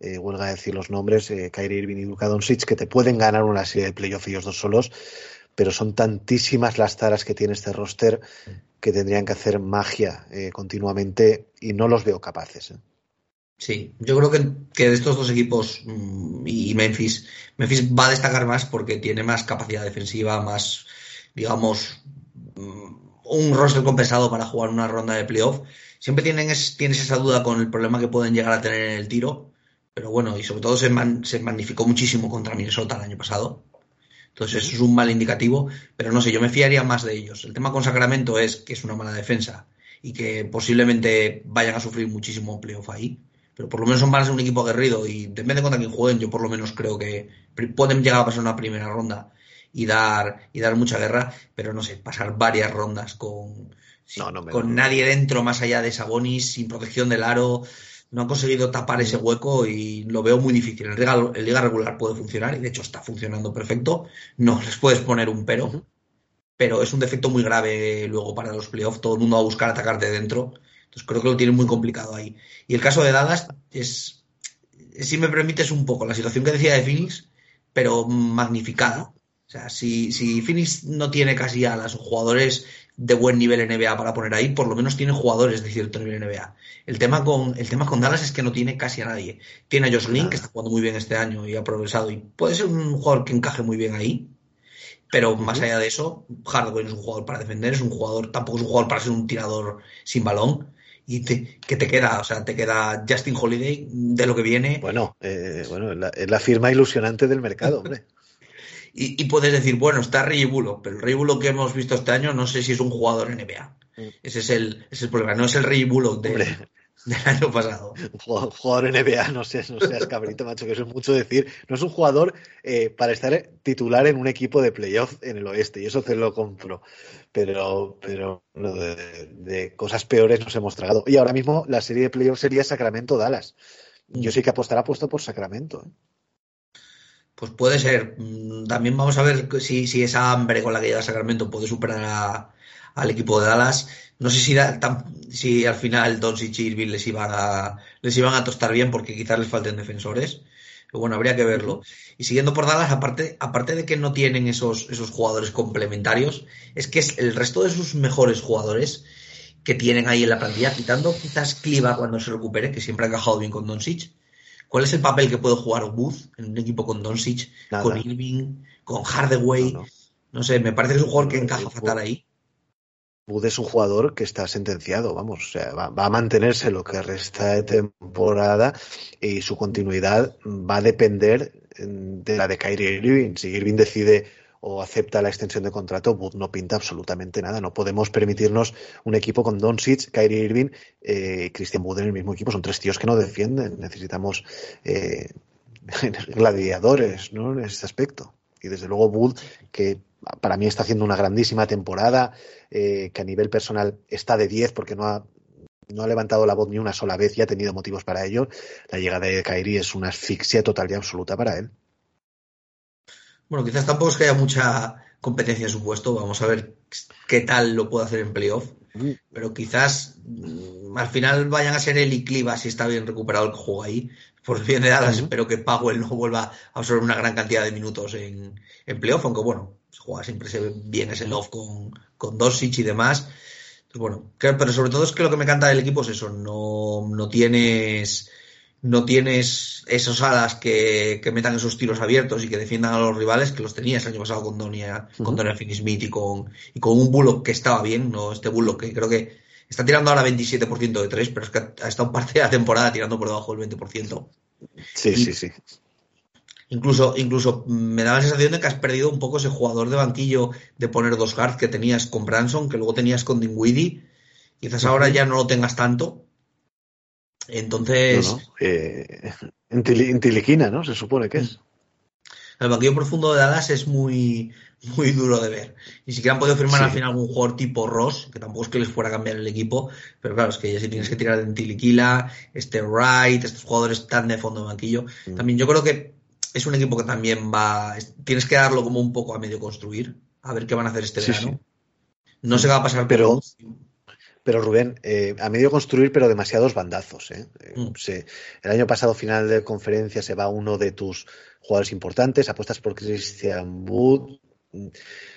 B: eh, huelga decir los nombres, eh, Kyrie Irving y Luka Doncic, que te pueden ganar una serie de playoffs ellos dos solos, pero son tantísimas las taras que tiene este roster que tendrían que hacer magia eh, continuamente y no los veo capaces.
C: Sí, yo creo que, que, de estos dos equipos mm, y Memphis, Memphis va a destacar más porque tiene más capacidad defensiva, más, digamos, mm, un roster compensado para jugar una ronda de playoff siempre tienen tienes esa duda con el problema que pueden llegar a tener en el tiro, pero bueno, y sobre todo se, se magnificó muchísimo contra Minnesota el año pasado. Entonces eso es un mal indicativo, pero no sé, yo me fiaría más de ellos. El tema con Sacramento es que es una mala defensa y que posiblemente vayan a sufrir muchísimo playoff ahí, pero por lo menos son van a ser un equipo aguerrido y depende de contra quién jueguen, yo por lo menos creo que pueden llegar a pasar una primera ronda y dar, y dar mucha guerra, pero no sé, pasar varias rondas con, con nadie dentro más allá de Sabonis, sin protección del aro. No han conseguido tapar ese hueco y lo veo muy difícil. El liga, liga regular puede funcionar y de hecho está funcionando perfecto. No les puedes poner un pero, pero es un defecto muy grave luego para los playoffs. Todo el mundo va a buscar atacar de dentro. Entonces creo que lo tienen muy complicado ahí. Y el caso de Dallas es, si me permites un poco, la situación que decía de Phoenix, pero magnificada. O sea, si, si Phoenix no tiene casi alas o jugadores de buen nivel NBA para poner ahí, por lo menos tiene jugadores de cierto nivel NBA. El tema con, el tema con Dallas es que no tiene casi a nadie. Tiene a Josh que está jugando muy bien este año y ha progresado, y puede ser un jugador que encaje muy bien ahí. Pero más allá de eso, Hardaway no es un jugador para defender, es un jugador, tampoco es un jugador para ser un tirador sin balón. Y que te queda, o sea, te queda Justin Holiday de lo que viene.
B: Bueno, eh, bueno, es la firma ilusionante del mercado, hombre.
C: Y, puedes decir, bueno, está Rey Bulo, pero el Rey Bulo que hemos visto este año no sé si es un jugador NBA. Mm. Ese es el, es el problema, no es el Rey Bulo de, del año pasado.
B: Jugador NBA, no sé, no seas cabrito, macho, que eso es mucho decir. No es un jugador eh, para estar titular en un equipo de playoff en el oeste, y eso te lo compro. Pero, pero de, cosas peores nos hemos tragado. Y ahora mismo la serie de playoff sería Sacramento-Dallas. Yo mm. sí que apostará puesto por Sacramento. ¿eh?
C: Pues puede ser. También vamos a ver si, si esa hambre con la que llega Sacramento puede superar al equipo de Dallas. No sé si, si al final Don y Irving les iban a les iban a tostar bien porque quizás les falten defensores. Pero bueno, habría que verlo. Y siguiendo por Dallas, aparte, aparte de que no tienen esos, esos jugadores complementarios, es que es el resto de sus mejores jugadores que tienen ahí en la plantilla, quitando quizás Cliva cuando se recupere, que siempre ha encajado bien con Doncic, ¿Cuál es el papel que puede jugar Booth en un equipo con Doncic, con Irving, con Hardaway? No, sé, me parece que es un jugador que encaja fatal ahí.
B: Booth es un jugador que está sentenciado, vamos, o sea, va, a mantenerse lo que resta de temporada y su continuidad va a depender de la de Kyrie Irving. Si Irving decide o acepta la extensión de contrato, Wood no pinta absolutamente nada. No podemos permitirnos un equipo con Doncic, Kyrie Irving eh, Christian Wood en el mismo equipo. Son tres tíos que no defienden. Necesitamos eh, gladiadores ¿no? en ese aspecto. Y desde luego Wood, que para mí está haciendo una grandísima temporada, eh, que a nivel personal está de 10 porque no ha, no ha levantado la voz ni una sola vez y ha tenido motivos para ello. La llegada de Kyrie es una asfixia total y absoluta para él.
C: Bueno, quizás tampoco es que haya mucha competencia en su puesto. Vamos a ver qué tal lo puede hacer en playoff. Pero quizás mm, al final vayan a ser él y Cliva si está bien recuperado el que juega ahí. Por bien de Dallas, espero que Powell no vuelva a absorber una gran cantidad de minutos en, en playoff, aunque bueno, juega siempre se ve bien ese love con, con Dosic y demás. Entonces, bueno, pero sobre todo es que lo que me encanta del equipo es eso, no, no tienes no tienes esos alas que, que, metan esos tiros abiertos y que defiendan a los rivales que los tenías el año pasado con Donia, con Donia Finney-Smith y con, y con un Bullock que estaba bien, no este Bullock que creo que está tirando ahora 27% de tres, pero es que ha estado parte de la temporada tirando por debajo del 20%.
B: Sí, sí, sí.
C: Incluso, incluso me da la sensación de que has perdido un poco ese jugador de banquillo de poner dos guards que tenías con Branson, que luego tenías con Dinwiddie. Quizás ahora ya no lo tengas tanto entonces.
B: Eh, en, Tiliquina, ¿no? Se supone que es.
C: El banquillo profundo de Dallas es muy, muy duro de ver. Ni siquiera han podido firmar al final algún jugador tipo Ross, que tampoco es que les fuera a cambiar el equipo, pero claro, es que ya si tienes que tirar en Tiliquila, este Wright, estos jugadores tan de fondo de banquillo. Mm. También yo creo que es un equipo que también va. Tienes que darlo como un poco a medio construir, a ver qué van a hacer este verano. No se va a pasar,
B: pero. Pero Rubén, eh, a medio construir, pero demasiados bandazos. ¿eh? eh mm. el año pasado, final de conferencia, se va uno de tus jugadores importantes, apuestas por Christian Wood, mm,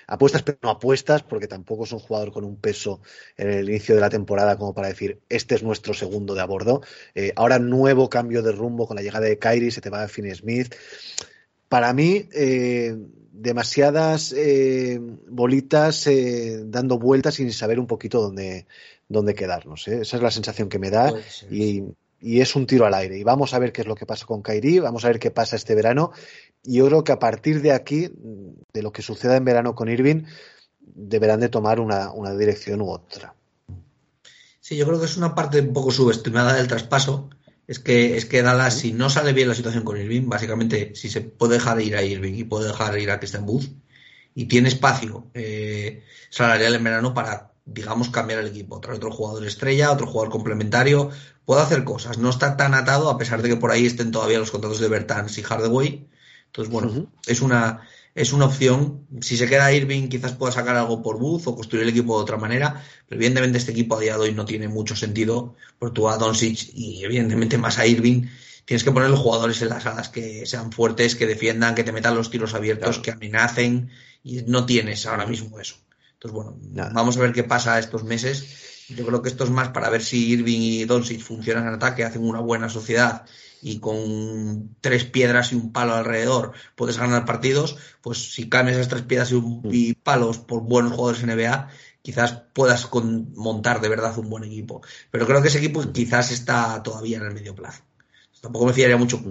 B: apuestas pero no apuestas, porque tampoco es un jugador con un peso en el inicio de la temporada como para decir, este es nuestro segundo de a bordo. Eh, ahora nuevo cambio de rumbo con la llegada de Kyrie, se te va a Finn Smith. Para mí, demasiadas bolitas dando vueltas sin saber un poquito dónde, dónde quedarnos. ¿eh? Esa es la sensación que me da y, es un tiro al aire. Y vamos a ver qué es lo que pasa con Kairi, vamos a ver qué pasa este verano. Y yo creo que a partir de aquí, de lo que suceda en verano con Irving, deberán de tomar una, dirección u otra.
C: Sí, yo creo que es una parte un poco subestimada del traspaso. Es que, es que Dallas, si no sale bien la situación con Irving, básicamente, si se puede dejar ir a Irving y puede dejar ir a Christian Booth, y tiene espacio eh, salarial en verano para digamos, cambiar el equipo. Traer otro jugador estrella, otro jugador complementario. Puede hacer cosas. No está tan atado, a pesar de que por ahí estén todavía los contratos de Bertans y Hardaway. Entonces, bueno, es una es una opción. Si se queda Irving, quizás pueda sacar algo por Booth o construir el equipo de otra manera. Pero evidentemente este equipo a día de hoy no tiene mucho sentido. Por tú a Doncic y evidentemente más a Irving tienes que poner los jugadores en las alas que sean fuertes, que defiendan, que te metan los tiros abiertos, que amenacen. Y no tienes ahora mismo eso. Entonces, bueno, vamos a ver qué pasa estos meses. Yo creo que esto es más para ver si Irving y Doncic funcionan en ataque, hacen una buena sociedad y con tres piedras y un palo alrededor puedes ganar partidos, pues si cambias esas tres piedras y, mm. palos por buenos jugadores en NBA, quizás puedas montar de verdad un buen equipo. Pero creo que ese equipo quizás está todavía en el medio plazo. Tampoco me fiaría mucho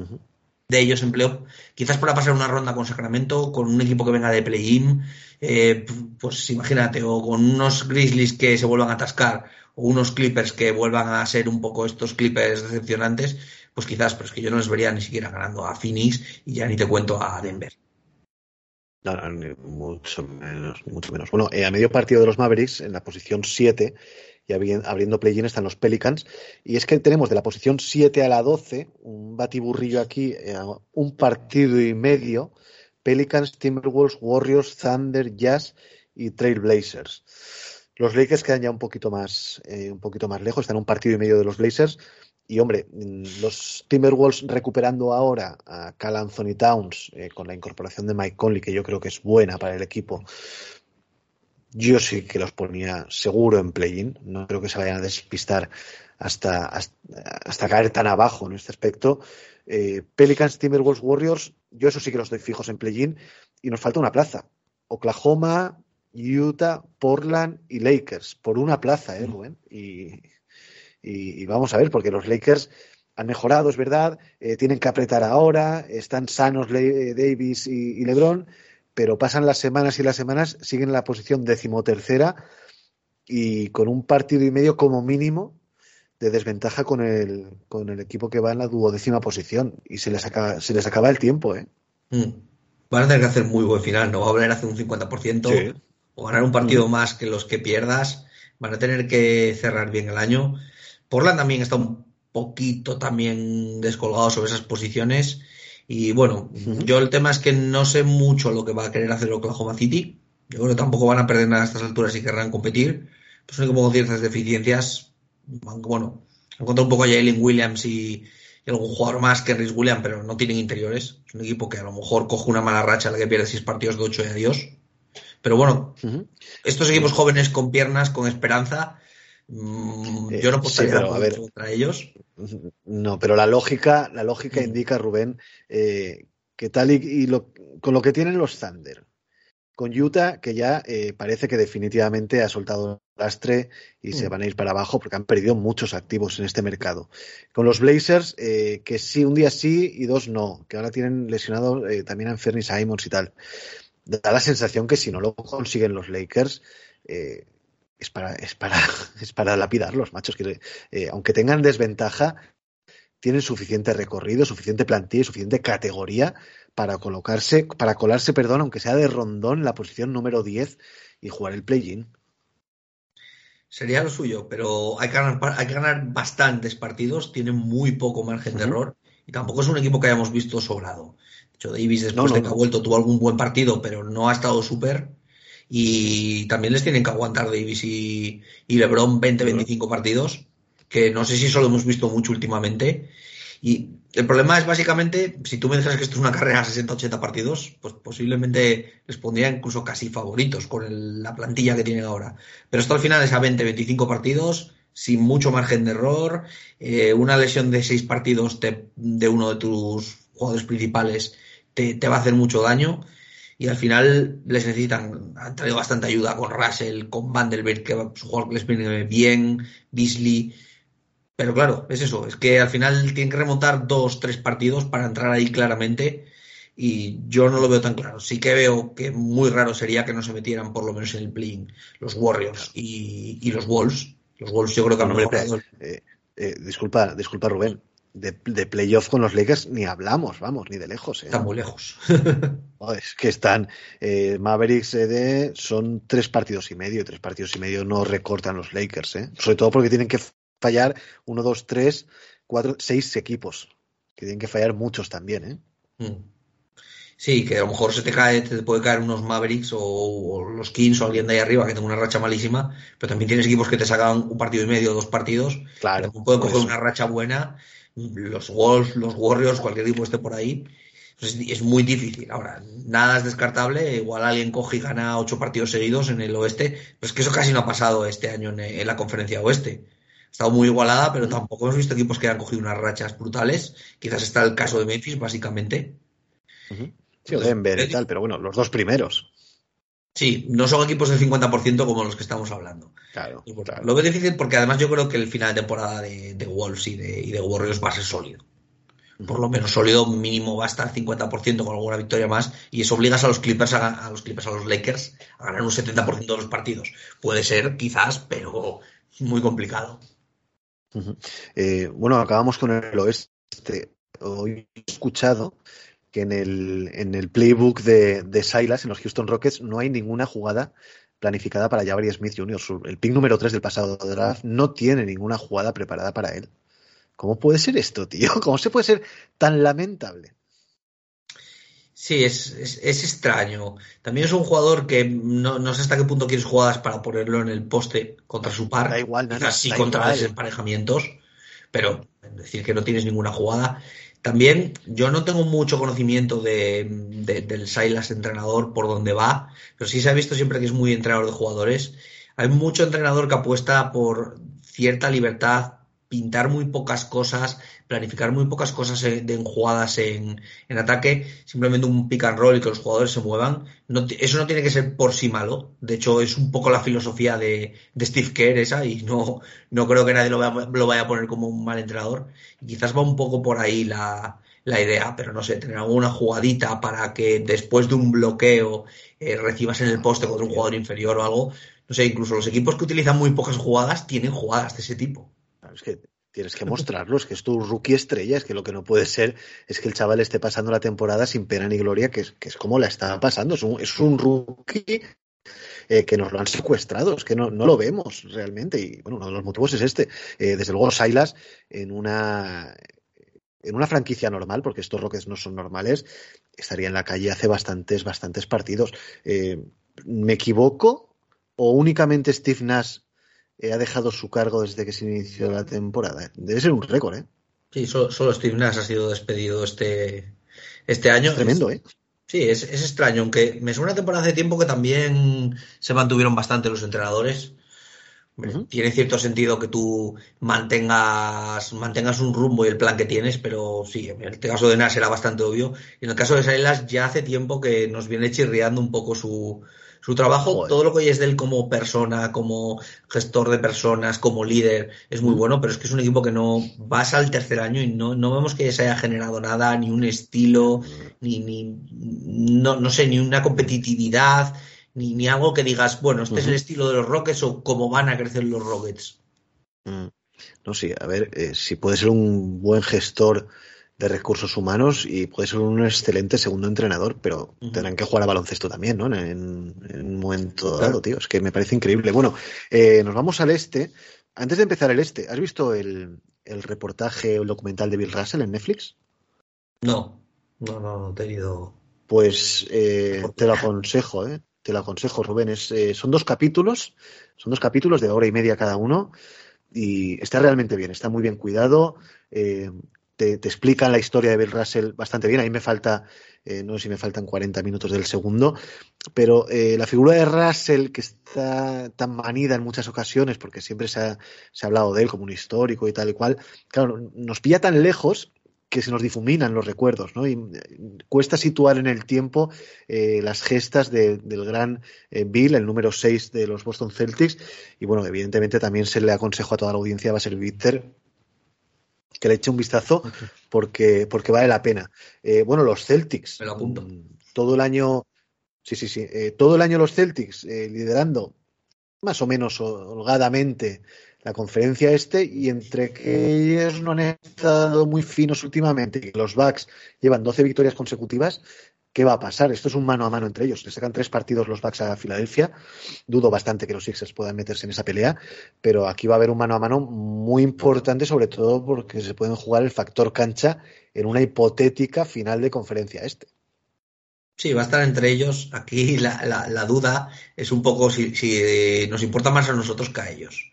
C: de ellos empleo, quizás para pasar una ronda con Sacramento, con un equipo que venga de play-in, eh, pues imagínate, o con unos Grizzlies que se vuelvan a atascar, unos Clippers que vuelvan a ser un poco estos Clippers decepcionantes, pues quizás, pero es que yo no les vería ni siquiera ganando a Phoenix y ya ni te cuento a Denver.
B: No, no, mucho menos, mucho menos. Bueno, eh, a medio partido de los Mavericks, en la posición 7, y abriendo play-in están los Pelicans. Y es que tenemos de la posición 7 a la 12, un batiburrillo aquí, eh, un partido y medio, Pelicans, Timberwolves, Warriors, Thunder, Jazz y Trailblazers. Los Lakers quedan ya un poquito más, eh, un poquito más lejos, están un partido y medio de los Blazers. Y hombre, mm, los Timberwolves recuperando ahora a Cal Anthony Towns eh, con la incorporación de Mike Conley, que yo creo que es buena para el equipo, yo sí que los ponía seguro en play-in. No creo que se vayan a despistar hasta, hasta, caer tan abajo en este aspecto. Eh, Pelicans, Timberwolves, Warriors, yo eso sí que los doy fijos en play-in. Y nos falta una plaza. Oklahoma, Utah, Portland y Lakers. Por una plaza, ¿eh, Rubén? Y, y, vamos a ver, porque los Lakers han mejorado, es verdad. Eh, tienen que apretar ahora. Están sanos Davis y, y LeBron pero pasan las semanas y las semanas, siguen en la posición decimotercera y con un partido y medio como mínimo de desventaja con el, con el equipo que va en la duodécima posición y se les acaba, se les acaba el tiempo, ¿eh?
C: Mm. Van a tener que hacer muy buen final, no va a volver a hacer un 50% o ganar un partido más que los que pierdas. Van a tener que cerrar bien el año. Portland también está un poquito también descolgado sobre esas posiciones. Y bueno, yo el tema es que no sé mucho lo que va a querer hacer Oklahoma City. Yo creo que tampoco van a perder nada a estas alturas y querrán competir. Pues son como ciertas deficiencias bueno, encontrado un poco a Jalen Williams y, algún jugador más que Rhys Williams, pero no tienen interiores. Es un equipo que a lo mejor coge una mala racha la que pierde seis partidos de ocho y adiós. Pero bueno, estos equipos jóvenes con piernas, con esperanza, mm, yo no eh, apostaría contra ellos.
B: No, pero la lógica, la lógica indica, Rubén, eh, que tal y, con lo que tienen los Thunder, con Utah, que ya eh, parece que definitivamente ha soltado el lastre y se mm. van a ir para abajo porque han perdido muchos activos en este mercado. Con los Blazers, eh, que sí, un día sí y dos no, que ahora tienen lesionado eh, también a Fernie Simons y tal. Da la sensación que si no lo consiguen los Lakers, es, para, es, para, es para lapidarlos, machos. Que, aunque tengan desventaja, tienen suficiente recorrido, suficiente plantilla y suficiente categoría para colocarse, para colarse, perdón, aunque sea de rondón, en la posición número 10 y jugar el play-in.
C: Sería lo suyo, pero hay que ganar, hay que ganar bastantes partidos, tiene muy poco margen de error y tampoco es un equipo que hayamos visto sobrado. De hecho, Davis después de que ha vuelto tuvo algún buen partido, pero no ha estado súper. Y también les tienen que aguantar Davis y, y LeBron 20-25 partidos, que no sé si eso lo hemos visto mucho últimamente. Y el problema es básicamente, si tú me dejas que esto es una carrera a 60-80 partidos, pues posiblemente les pondría incluso casi favoritos con la plantilla que tienen ahora. Pero esto al final es a 20-25 partidos, sin mucho margen de error, eh, una lesión de 6 partidos de uno de tus jugadores principales te, va a hacer mucho daño. Y al final les necesitan, han traído bastante ayuda con Russell, con Vanderbilt, que su jugador les viene bien, Beasley pero claro, es eso, es que al final tienen que remontar dos, tres partidos para entrar ahí claramente y yo no lo veo tan claro. Sí que veo que muy raro sería que no se metieran por lo menos en el play los Warriors y, los Wolves. Los Wolves yo creo que
B: han eh, eh, disculpa, disculpa Rubén, de, playoff con los Lakers ni hablamos, vamos, ni de lejos. ¿eh?
C: Están muy lejos.
B: es que están eh, Mavericks son tres partidos y medio, tres partidos y medio no recortan los Lakers, ¿eh? sobre todo porque tienen que fallar uno, dos, tres, cuatro, seis equipos. Que tienen que fallar muchos también, ¿eh?
C: Mm. Sí, que a lo mejor se te cae, te puede caer unos Mavericks o, los Kings o alguien de ahí arriba que tenga una racha malísima, pero también tienes equipos que te sacan un partido y medio, dos partidos.
B: Claro.
C: Pueden coger una racha buena, los Wolves, los Warriors, cualquier equipo esté por ahí. Pues es muy difícil. Ahora, nada es descartable. Igual alguien coge y gana ocho partidos seguidos en el oeste. Pero es que eso casi no ha pasado este año en la conferencia oeste ha estado muy igualada, pero tampoco hemos visto equipos que hayan cogido unas rachas brutales. Quizás está el caso de Memphis, básicamente.
B: Sí, o Denver y tal, pero bueno, los dos primeros.
C: Sí, no son equipos del 50% como los que estamos hablando.
B: Claro,
C: Lo veo difícil porque además yo creo que el final de temporada de, Wolves y de, y de, Warriors va a ser sólido. Por lo menos sólido, mínimo va a estar 50% con alguna victoria más. Y eso obligas a los Clippers, a, a los Clippers, a los Lakers, a ganar un 70% de los partidos. Puede ser, quizás, pero muy complicado.
B: Eh, bueno, acabamos con el oeste. Hoy he escuchado que en el, en el playbook de, de Silas, en los Houston Rockets, no hay ninguna jugada planificada para Jabari Smith Jr. El pick número 3 del pasado draft no tiene ninguna jugada preparada para él. ¿Cómo puede ser esto, tío? ¿Cómo se puede ser tan lamentable?
C: Sí, es, es, extraño. También es un jugador que no, no, sé hasta qué punto quieres jugadas para ponerlo en el poste contra su par.
B: Da igual, nada.
C: sí contra los emparejamientos, pero decir que no tienes ninguna jugada. También yo no tengo mucho conocimiento de, del Silas entrenador por dónde va, pero sí se ha visto siempre que es muy entrenador de jugadores. Hay mucho entrenador que apuesta por cierta libertad, pintar muy pocas cosas, planificar muy pocas cosas en, jugadas en, ataque, simplemente un pick and roll y que los jugadores se muevan. eso no tiene que ser por sí malo. De hecho, es un poco la filosofía de, Steve Kerr esa y no, no creo que nadie lo vaya, lo vaya, a poner como un mal entrenador. quizás va un poco por ahí la, la idea, pero no sé, tener alguna jugadita para que después de un bloqueo eh, recibas en el poste contra un jugador inferior o algo. No sé, incluso los equipos que utilizan muy pocas jugadas tienen jugadas de ese tipo.
B: Es que tienes que mostrarlo, es que es tu rookie estrella, es que lo que no puede ser es que el chaval esté pasando la temporada sin pena ni gloria, que es, que es como la está pasando. Es un, es un rookie eh, que nos lo han secuestrado, es que no, no, lo vemos realmente. Y bueno, uno de los motivos es este. Eh, desde luego, Silas, en una, en una franquicia normal, porque estos Rockets no son normales, estaría en la calle hace bastantes, bastantes partidos. Eh, ¿Me equivoco? ¿O únicamente Steve Nash ha dejado su cargo desde que se inició la temporada? Debe ser un récord, ¿eh?
C: Sí, solo, solo Steve Nash ha sido despedido este, este año.
B: Es tremendo, ¿eh?
C: Sí, es, es, extraño, aunque me suena una temporada de tiempo que también se mantuvieron bastante los entrenadores. Uh -huh. Tiene cierto sentido que tú mantengas, mantengas un rumbo y el plan que tienes, pero sí, en el caso de Nas era bastante obvio. Y en el caso de Silas ya hace tiempo que nos viene chirriando un poco su, su trabajo, Joder. todo lo que hoy es de él como persona, como gestor de personas, como líder, es muy bueno, pero es que es un equipo que no vas al tercer año y no, no vemos que se haya generado nada, ni un estilo, ni, ni no, no sé, ni una competitividad, ni, ni algo que digas, bueno, este uh -huh. es el estilo de los Rockets o cómo van a crecer los Rockets.
B: Mm. No, sí, a ver, eh, si puede ser un buen gestor de recursos humanos y puede ser un excelente segundo entrenador, pero uh -huh. tendrán que jugar a baloncesto también, ¿no? En, en un momento dado, tío. Es que me parece increíble. Bueno, eh, nos vamos al este. Antes de empezar el este, ¿has visto el, el reportaje o el documental de Bill Russell en Netflix?
C: No, no, no, no he tenido.
B: Pues eh, te lo aconsejo, ¿eh? Te lo aconsejo, Rubén. Es, eh, son dos capítulos, son dos capítulos de hora y media cada uno y está realmente bien, está muy bien cuidado. Eh, te, explican la historia de Bill Russell bastante bien. A me falta, eh, no sé si me faltan 40 minutos del segundo, pero eh, la figura de Russell, que está tan manida en muchas ocasiones, porque siempre se ha, se ha, hablado de él como un histórico y tal y cual, claro, nos pilla tan lejos que se nos difuminan los recuerdos, ¿no? Y eh, cuesta situar en el tiempo las gestas de, del gran Bill, el número 6 de los Boston Celtics, y bueno, evidentemente también se le aconsejo a toda la audiencia, va a ser Bitter, que le eche un vistazo porque, porque vale la pena. Eh, bueno, los Celtics.
C: Me lo apunto.
B: Todo el año. Sí, sí, sí. Eh, todo el año los Celtics eh, liderando más o menos holgadamente la conferencia este y entre que ellos no han estado muy finos últimamente y los Bucks llevan 12 victorias consecutivas, ¿qué va a pasar? Esto es un mano a mano entre ellos. Le sacan tres partidos los Bucks a Filadelfia. Dudo bastante que los Sixers puedan meterse en esa pelea, pero aquí va a haber un mano a mano muy importante, sobre todo porque se pueden jugar el factor cancha en una hipotética final de conferencia este.
C: Sí, va a estar entre ellos. Aquí la, la, la duda es un poco si, si, nos importa más a nosotros que a ellos.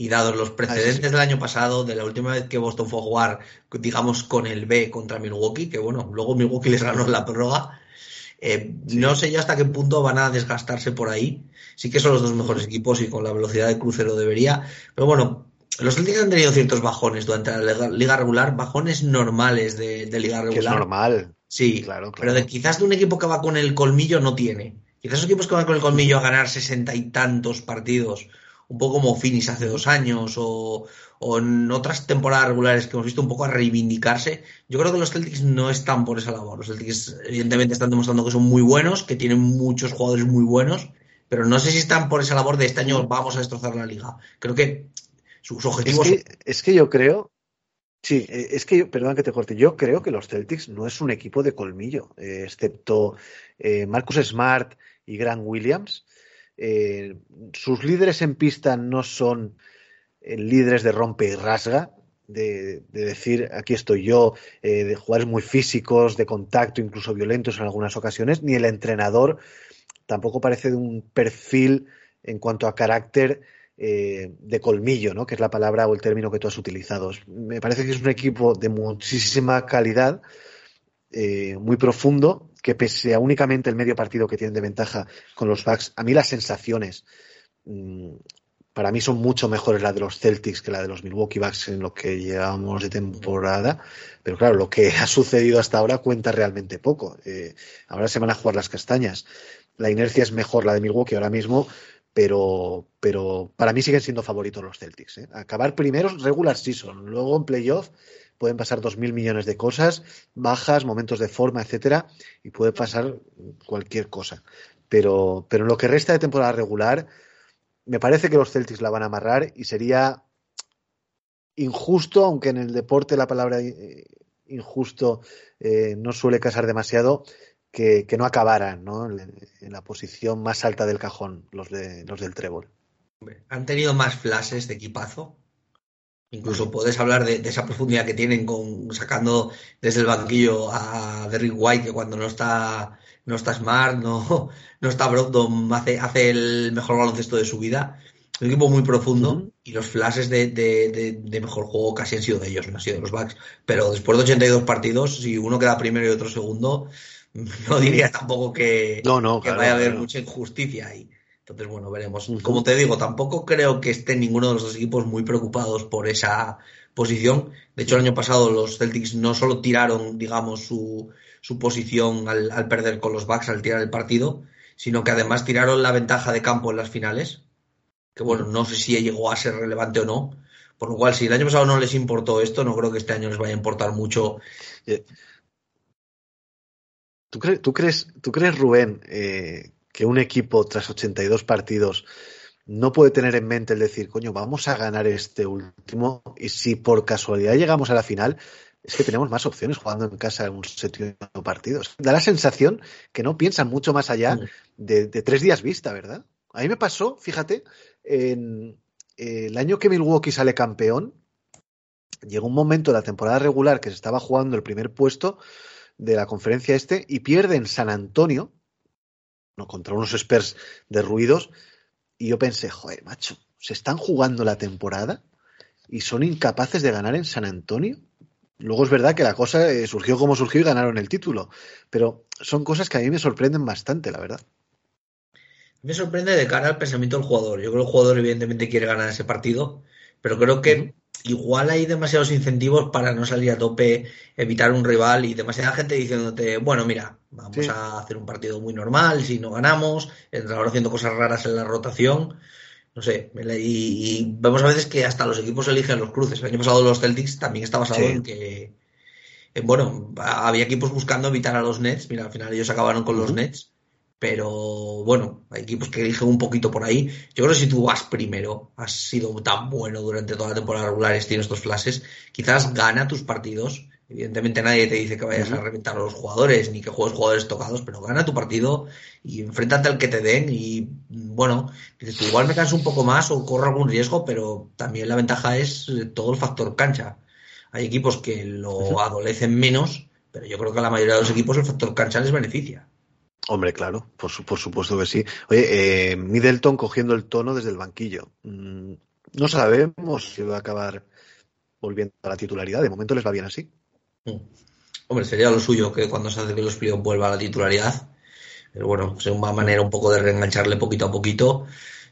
C: Y dados los precedentes sí, del año pasado, de la última vez que Boston fue a jugar, digamos, con el B contra Milwaukee, que bueno, luego Milwaukee les ganó la prórroga, eh, sí. no sé yo hasta qué punto van a desgastarse por ahí. Sí que son los dos mejores equipos y con la velocidad de cruce lo debería. Pero bueno, los Celtics han tenido ciertos bajones durante la liga regular, bajones normales de, de liga regular.
B: Que es normal.
C: Sí, claro, claro. pero de, quizás de un equipo que va con el colmillo no tiene. Quizás los equipos que van con el colmillo a ganar sesenta y tantos partidos un poco como Finis hace dos años o, en otras temporadas regulares que hemos visto un poco a reivindicarse. Yo creo que los Celtics no están por esa labor. Los Celtics evidentemente están demostrando que son muy buenos, que tienen muchos jugadores muy buenos, pero no sé si están por esa labor de este año vamos a destrozar la liga. Creo que sus objetivos...
B: Es que, yo creo... Sí, es que, perdón que te corte, yo creo que los Celtics no es un equipo de colmillo, eh, excepto eh, Marcus Smart y Grant Williams eh, sus líderes en pista no son eh, líderes de rompe y rasga, de, de, decir aquí estoy yo, eh, de jugadores muy físicos, de contacto, incluso violentos en algunas ocasiones, ni el entrenador tampoco parece de un perfil en cuanto a carácter de colmillo, ¿no? que es la palabra o el término que tú has utilizado. Me parece que es un equipo de muchísima calidad, muy profundo, que pese a únicamente el medio partido que tienen de ventaja con los Bucks, a mí las sensaciones mmm, para mí son mucho mejores las de los Celtics que la de los Milwaukee Bucks en lo que llevamos de temporada. Pero claro, lo que ha sucedido hasta ahora cuenta realmente poco. Eh, ahora se van a jugar las castañas. La inercia es mejor la de Milwaukee ahora mismo, pero, pero para mí siguen siendo favoritos los Celtics. ¿eh? Acabar primeros regular season, luego en playoff pueden pasar dos mil millones de cosas, bajas, momentos de forma, etcétera, y puede pasar cualquier cosa. Pero, pero en lo que resta de temporada regular, me parece que los Celtics la van a amarrar y sería injusto, aunque en el deporte la palabra eh, injusto eh, no suele casar demasiado, que, no acabaran ¿no? En, la posición más alta del cajón los, de, los del trébol.
C: Han tenido más flashes de equipazo. Incluso puedes hablar de, esa profundidad que tienen con sacando desde el banquillo a Derrick White, que cuando no está, no está Smart, no, no está Brogdon, hace, hace el mejor baloncesto de su vida. Un equipo muy profundo y los flashes de, de, mejor juego casi han sido de ellos, no han sido de los Bucks. Pero después de 82 partidos, si uno queda primero y otro segundo, no diría tampoco que, vaya a haber mucha injusticia ahí. Entonces, bueno, veremos. Como te digo, tampoco creo que estén ninguno de los dos equipos muy preocupados por esa posición. De hecho, el año pasado los Celtics no solo tiraron, digamos, su, su posición al, al, perder con los Bucks al tirar el partido, sino que además tiraron la ventaja de campo en las finales. Que bueno, no sé si llegó a ser relevante o no. Por lo cual, si el año pasado no les importó esto, no creo que este año les vaya a importar mucho. Eh,
B: ¿Tú, crees, ¿Tú crees, Rubén, eh, que un equipo tras 82 partidos no puede tener en mente el decir, coño, vamos a ganar este último y si por casualidad llegamos a la final, es que tenemos más opciones jugando en casa en un séptimo partido. Da la sensación que no piensan mucho más allá de, tres días vista, ¿verdad? A mí me pasó, fíjate, en el año que Milwaukee sale campeón, llegó un momento de la temporada regular que se estaba jugando el primer puesto de la conferencia este y pierden San Antonio, no, contra unos Spurs derruidos, y yo pensé, joder, macho, se están jugando la temporada y son incapaces de ganar en San Antonio. Luego es verdad que la cosa eh, surgió como surgió y ganaron el título, pero son cosas que a mí me sorprenden bastante, la verdad.
C: Me sorprende de cara al pensamiento del jugador. Yo creo que el jugador evidentemente quiere ganar ese partido, pero creo que igual hay demasiados incentivos para no salir a tope, evitar un rival y demasiada gente diciéndote, bueno, mira, vamos a hacer un partido muy normal, si no ganamos, entrenador haciendo cosas raras en la rotación, no sé, y, vemos a veces que hasta los equipos eligen los cruces. El año pasado los Celtics también está basado en que, bueno, había equipos buscando evitar a los Nets, mira, al final ellos acabaron con los Nets pero bueno, hay equipos que eligen un poquito por ahí. Yo creo que si tú vas primero, has sido tan bueno durante toda la temporada regular y tienes estos flashes, quizás gana tus partidos. Evidentemente nadie te dice que vayas a reventar a los jugadores ni que juegues jugadores tocados, pero gana tu partido y enfréntate al que te den y bueno, dices, igual me canso un poco más o corro algún riesgo, pero también la ventaja es todo el factor cancha. Hay equipos que lo adolecen menos, pero yo creo que a la mayoría de los equipos el factor cancha les beneficia.
B: Hombre, claro, por, supuesto que sí. Oye, eh, Middleton cogiendo el tono desde el banquillo. Mm, no sabemos si va a acabar volviendo a la titularidad. De momento les va bien así.
C: Mm. Hombre, sería lo suyo que cuando se hace que los playoffs vuelva a la titularidad. Pero bueno, es una manera un poco de reengancharle poquito a poquito.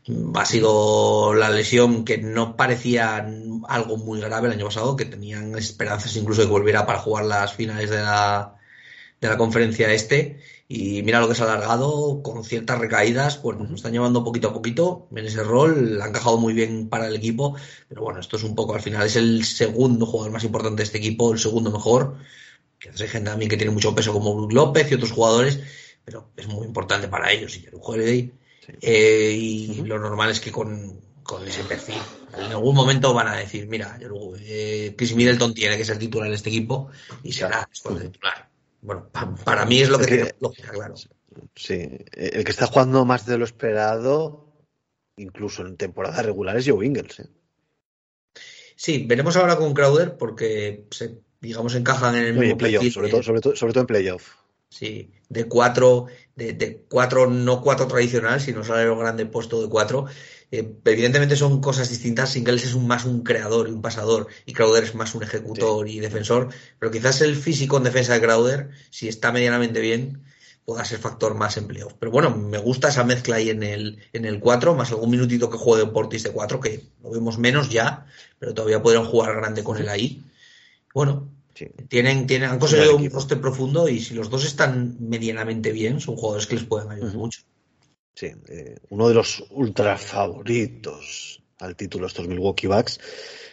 C: Mm, ha sido la lesión que no parecía algo muy grave el año pasado, que tenían esperanzas incluso de que volviera para jugar las finales de la, de la conferencia este y mira lo que se ha alargado con ciertas recaídas, pues nos están llevando poquito a poquito en ese rol, ha encajado muy bien para el equipo, pero bueno, esto es un poco, al final es el segundo jugador más importante de este equipo, el segundo mejor, que hay gente también que tiene mucho peso como Brook López y otros jugadores, pero es muy importante para ellos y Holiday, eh, y lo normal es que con, ese perfil. En algún momento van a decir, mira, eh, Chris Middleton tiene que ser titular en este equipo y será después de titular. Bueno, para mí es lo que, tiene lógica, claro.
B: Sí, el que está jugando más de lo esperado, incluso en temporadas regulares, Joe Ingles. ¿eh?
C: Sí, veremos ahora con Crowder porque se, digamos encajan en el mismo
B: playoff, sobre, todo, sobre, todo, sobre todo en playoff.
C: Sí, de cuatro, de, de, cuatro, no cuatro tradicional, sino sale un grande puesto de cuatro. Eh, evidentemente son cosas distintas. Singles es un, más un creador y un pasador, y Crowder es más un ejecutor y defensor. Pero quizás el físico en defensa de Crowder, si está medianamente bien, pueda ser factor más en Pero bueno, me gusta esa mezcla ahí en el, en el 4, más algún minutito que juegue Portis de 4, que lo vemos menos ya, pero todavía podrían jugar grande con él ahí. Bueno, tienen, tienen, han conseguido un poste profundo y si los dos están medianamente bien, son jugadores que les pueden ayudar mucho.
B: Sí, eh, uno de los ultra favoritos al título estos Milwaukee Bucks,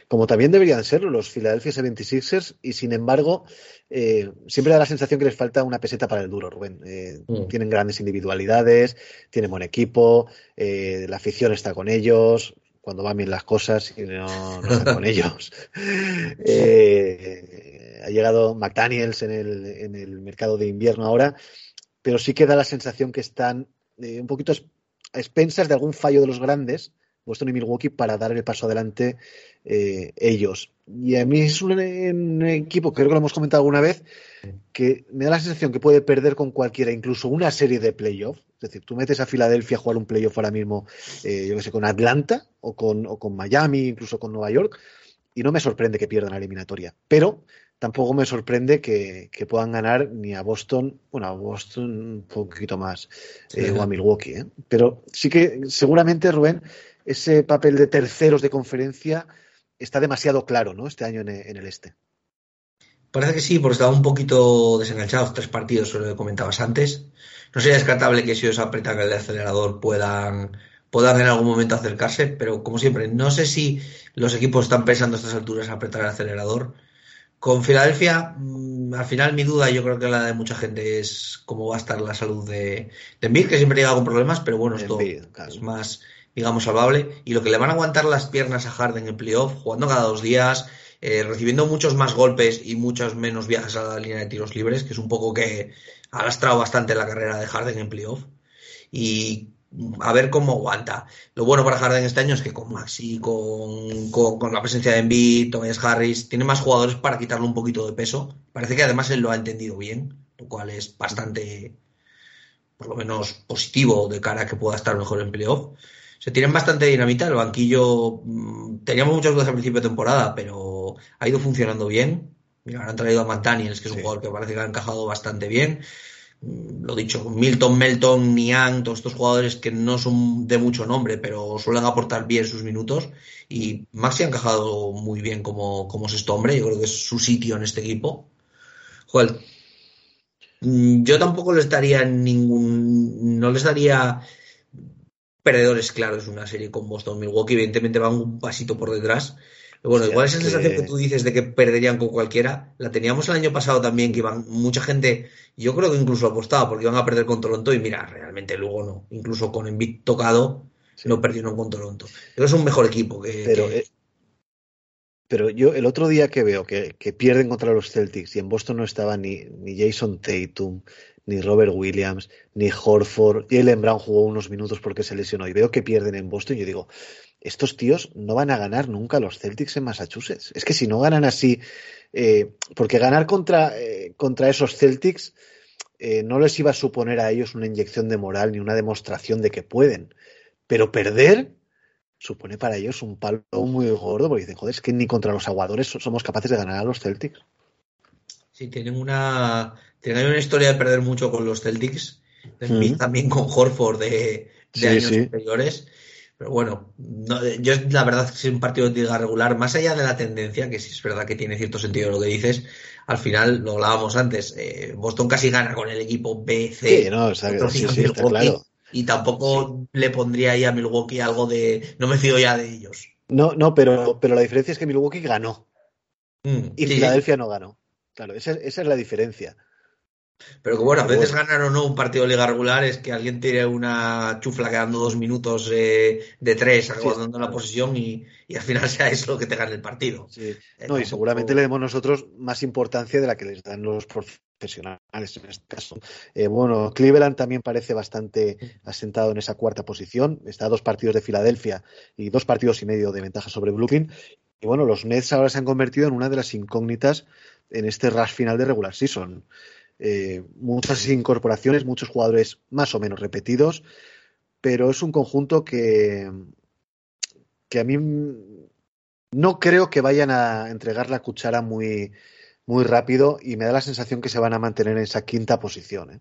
B: como también deberían serlo los Philadelphia 76ers, y sin embargo, eh, siempre da la sensación que les falta una peseta para el duro, Rubén. Eh, mm. Tienen grandes individualidades, tienen buen equipo, eh, la afición está con ellos, cuando van bien las cosas y no, no están con ellos. ha llegado McDaniels en el, en el mercado de invierno ahora, pero sí que da la sensación que están un poquito a expensas de algún fallo de los grandes Boston y Milwaukee para dar el paso adelante eh, ellos. Y a mí es un, equipo, creo que lo hemos comentado alguna vez, que me da la sensación que puede perder con cualquiera, incluso una serie de playoffs. Es decir, tú metes a Filadelfia a jugar un playoff ahora mismo, eh, yo que sé, con Atlanta o con, o con Miami, incluso con Nueva York, y no me sorprende que pierdan la eliminatoria. Pero tampoco me sorprende que, puedan ganar ni a Boston, bueno, a Boston un poquito más, eh, o a Milwaukee. Pero sí que seguramente, Rubén, ese papel de terceros de conferencia está demasiado claro, ¿no? Este año en, el este.
C: Parece que sí, porque estaba un poquito desenganchados tres partidos, lo que comentabas antes. No sería descartable que si ellos apretan el acelerador puedan, puedan en algún momento acercarse, pero como siempre, no sé si los equipos están pensando a estas alturas apretar el acelerador. Con Filadelfia, mm, al final mi duda, yo creo que la de mucha gente es cómo va a estar la salud de, de que siempre llega con problemas, pero bueno, esto es más digamos, salvable, y lo que le van a aguantar las piernas a Harden en playoff, jugando cada dos días, eh, recibiendo muchos más golpes y muchos menos viajes a la línea de tiros libres, que es un poco que ha lastrado bastante la carrera de Harden en playoff. Y a ver cómo aguanta. Lo bueno para Harden este año es que con Maxi, con, con, la presencia de Embiid, Tobias Harris, tiene más jugadores para quitarle un poquito de peso. Parece que además él lo ha entendido bien, lo cual es bastante, por lo menos, positivo de cara a que pueda estar mejor en playoff se tienen bastante dinamita. El banquillo, mm, teníamos muchas dudas al principio de temporada, pero ha ido funcionando bien. Mira, han traído a McDaniels, que es un jugador que parece que ha encajado bastante bien. Lo dicho, Milton, Melton, Niang, todos estos jugadores que no son de mucho nombre, pero suelen aportar bien sus minutos. Y Maxi ha encajado muy bien como, como sexto hombre. Yo creo que es su sitio en este equipo. Joder, mm, yo tampoco les daría ningún. No les daría perdedores claros una serie con Boston Milwaukee. Evidentemente van un pasito por detrás. Bueno, igual esa sensación que tú dices de que perderían con cualquiera, la teníamos el año pasado también, que iban mucha gente, yo creo que incluso apostaba porque iban a perder con Toronto y mira, realmente luego no. Incluso con Embiid tocado, no perdieron con Toronto. Pero es un mejor equipo que...
B: Pero, eh, pero yo el otro día que veo que, que, pierden contra los Celtics y en Boston no estaba ni, ni Jason Tatum, ni Robert Williams, ni Horford. Jalen Brown jugó unos minutos porque se lesionó y veo que pierden en Boston. Y yo digo, estos tíos no van a ganar nunca los Celtics en Massachusetts. Es que si no ganan así, eh, porque ganar contra, eh, contra esos Celtics eh, no les iba a suponer a ellos una inyección de moral ni una demostración de que pueden. Pero perder supone para ellos un palo muy gordo porque dicen, joder, es que ni contra los aguadores somos capaces de ganar a los Celtics.
C: Sí, tienen una, tienen una historia de perder mucho con los Celtics, también con Horford de, años anteriores. Pero bueno, yo la verdad es que es un partido de liga regular, más allá de la tendencia, que sí es verdad que tiene cierto sentido lo que dices, al final lo hablábamos antes, eh, Boston casi gana con el equipo B, C,
B: no, claro.
C: y tampoco le pondría ahí a Milwaukee algo de no me fío ya de ellos.
B: No, no, pero, pero la diferencia es que Milwaukee ganó mm, y Filadelfia no ganó. Claro, esa, esa, es la diferencia.
C: Pero que bueno, a veces ganar o no un partido de liga regular es que alguien tire una chufla quedando dos minutos eh, de tres, aguardando la posición y, al final sea eso lo que te gane el partido.
B: Eh, no, y seguramente le demos nosotros más importancia de la que les dan los profesionales en este caso. Eh, bueno, Cleveland también parece bastante asentado en esa cuarta posición. Está a dos partidos de Filadelfia y dos partidos y medio de ventaja sobre Brooklyn. Y bueno, los Nets ahora se han convertido en una de las incógnitas en este rush final de regular season. Eh, muchas incorporaciones, muchos jugadores más o menos repetidos, pero es un conjunto que, que a mí no creo que vayan a entregar la cuchara muy, muy rápido y me da la sensación que se van a mantener en esa quinta posición. ¿eh?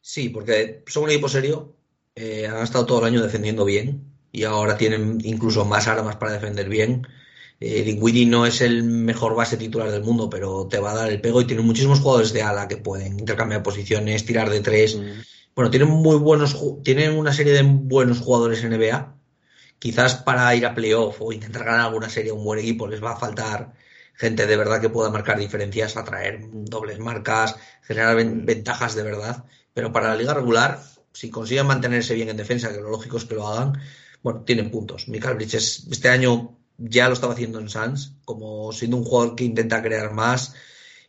C: Sí, porque son un equipo serio, eh, han estado todo el año defendiendo bien y ahora tienen incluso más armas para defender bien. Eh, no es el mejor base titular del mundo, pero te va a dar el pego y tiene muchísimos jugadores de ala que pueden intercambiar posiciones, tirar de tres. Mm. bueno, tienen muy buenos, tienen una serie de buenos jugadores en NBA. Quizás para ir a playoff o intentar ganar alguna serie a un buen equipo les va a faltar gente de verdad que pueda marcar diferencias, atraer dobles marcas, generar ventajas de verdad. Pero para la liga regular, si consiguen mantenerse bien en defensa, que lo lógico es que lo hagan, bueno, tienen puntos. Michael Bridges este año ya lo estaba haciendo en Suns, como siendo un jugador que intenta crear más.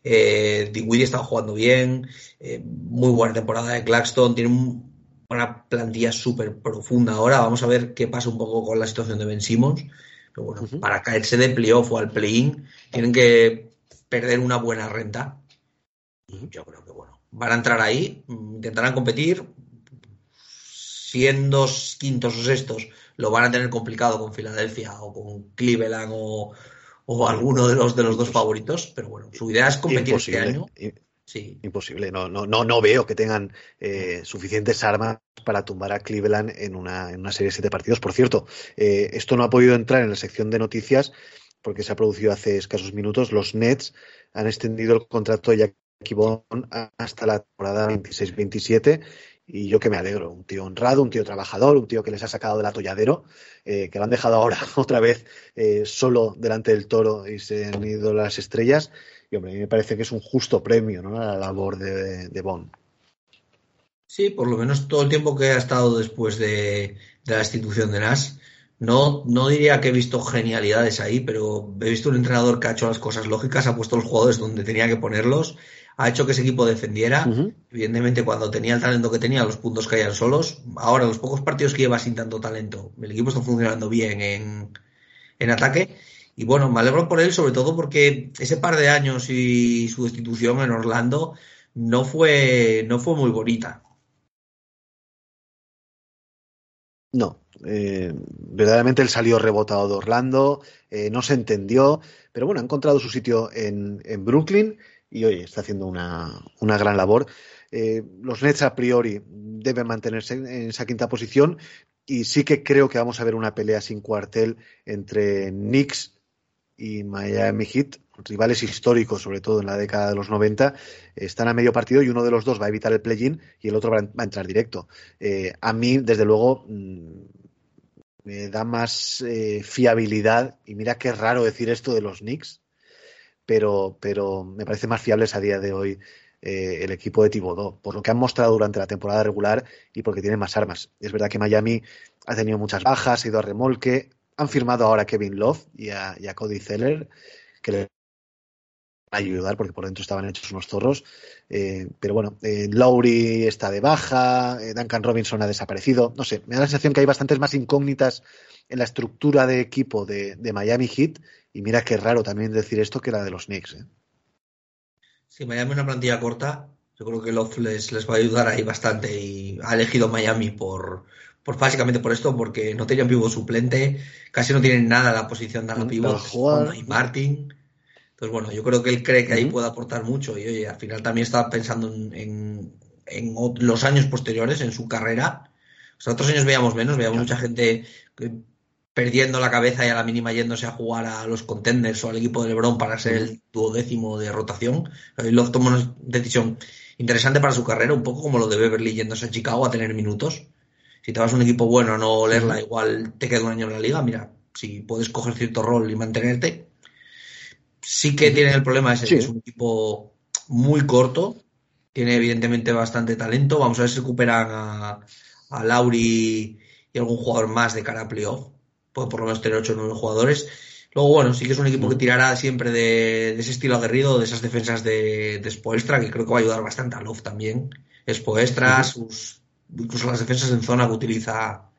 C: Eh, estaba jugando bien, eh, muy buena temporada de Claxton, tiene una plantilla súper profunda ahora. Vamos a ver qué pasa un poco con la situación de Ben Simmons. Pero bueno, para caerse de playoff o al play-in, tienen que perder una buena renta. Y yo creo que bueno, van a entrar ahí, intentarán competir. Siendo quintos o sextos, lo van a tener complicado con Filadelfia o con Cleveland o, o alguno de los de los dos favoritos, pero bueno, su idea es competir este año.
B: Sí. Imposible, no, no, no, no veo que tengan eh, suficientes armas para tumbar a Cleveland en una, en una serie de siete partidos. Por cierto, eh, esto no ha podido entrar en la sección de noticias porque se ha producido hace escasos minutos. Los Nets han extendido el contrato de Jackie Bond hasta la temporada 26-27 y yo que me alegro, un tío honrado, un tío trabajador, un tío que les ha sacado del atolladero, eh, que lo han dejado ahora otra vez solo delante del toro y se han ido las estrellas y hombre, a mí me parece que es un justo premio ¿no? a la labor de, de Bond.
C: Sí, por lo menos todo el tiempo que ha estado después de, la institución de NAS. No, no diría que he visto genialidades ahí, pero he visto un entrenador que ha hecho las cosas lógicas, ha puesto los jugadores donde tenía que ponerlos, ha hecho que ese equipo defendiera. Evidentemente, cuando tenía el talento que tenía, los puntos caían solos. Ahora, los pocos partidos que lleva sin tanto talento, el equipo está funcionando bien en, en ataque y bueno, me alegro por él, sobre todo porque ese par de años y su destitución en Orlando no fue, no fue muy bonita.
B: No, eh, verdaderamente él salió rebotado de Orlando, eh, no se entendió, pero bueno, ha encontrado su sitio en, en Brooklyn y hoy está haciendo una, una gran labor. Eh, los Nets a priori deben mantenerse en esa quinta posición y sí que creo que vamos a ver una pelea sin cuartel entre Knicks y Miami Heat, rivales históricos, sobre todo en la década de los 90, están a medio partido y uno de los dos va a evitar el play-in y el otro va a entrar directo. Eh, a mí, desde luego, mm, me da más eh, fiabilidad, y mira qué raro decir esto de los Knicks, pero, pero me parece más fiables a día de hoy eh, el equipo de Thibodeau, por lo que han mostrado durante la temporada regular y porque tienen más armas. Es verdad que Miami ha tenido muchas bajas, ha ido a remolque, han firmado ahora a Kevin Love y a, Cody Zeller, que le a ayudar porque por dentro estaban hechos unos zorros. Eh, pero bueno, eh, Lowry está de baja, eh, Duncan Robinson ha desaparecido. No sé, me da la sensación que hay bastantes más incógnitas en la estructura de equipo de, Miami Heat. Y mira qué raro también decir esto que la de los Knicks.
C: Sí, Miami es una plantilla corta. Yo creo que Love les, les va a ayudar ahí bastante y ha elegido Miami por, pues básicamente por esto, porque no tenían pivo suplente, casi no tienen nada en la posición de la pivo y Martin. Entonces, bueno, yo creo que él cree que ahí puede aportar mucho y oye, al final también estaba pensando en, los años posteriores, en su carrera. O sea, otros años veíamos menos, veíamos mucha gente perdiendo la cabeza y a la mínima yéndose a jugar a los contenders o al equipo de LeBron para ser el duodécimo de rotación. Love tomó una decisión interesante para su carrera, un poco como lo de Beverly yéndose a Chicago a tener minutos si te vas a un equipo bueno, no olerla, igual te queda un año en la liga. Mira, si puedes coger cierto rol y mantenerte. Sí que tiene el problema ese, que es un equipo muy corto, tiene evidentemente bastante talento. Vamos a ver si recuperan a, a Lauri y algún jugador más de cara a playoff. Puede por lo menos tener 8 o 9 jugadores. Luego, bueno, sí que es un equipo que tirará siempre de, ese estilo aguerrido, de esas defensas de, de Spoelstra, que creo que va a ayudar bastante a Love también. Spoelstra, sus incluso las defensas en zona que utiliza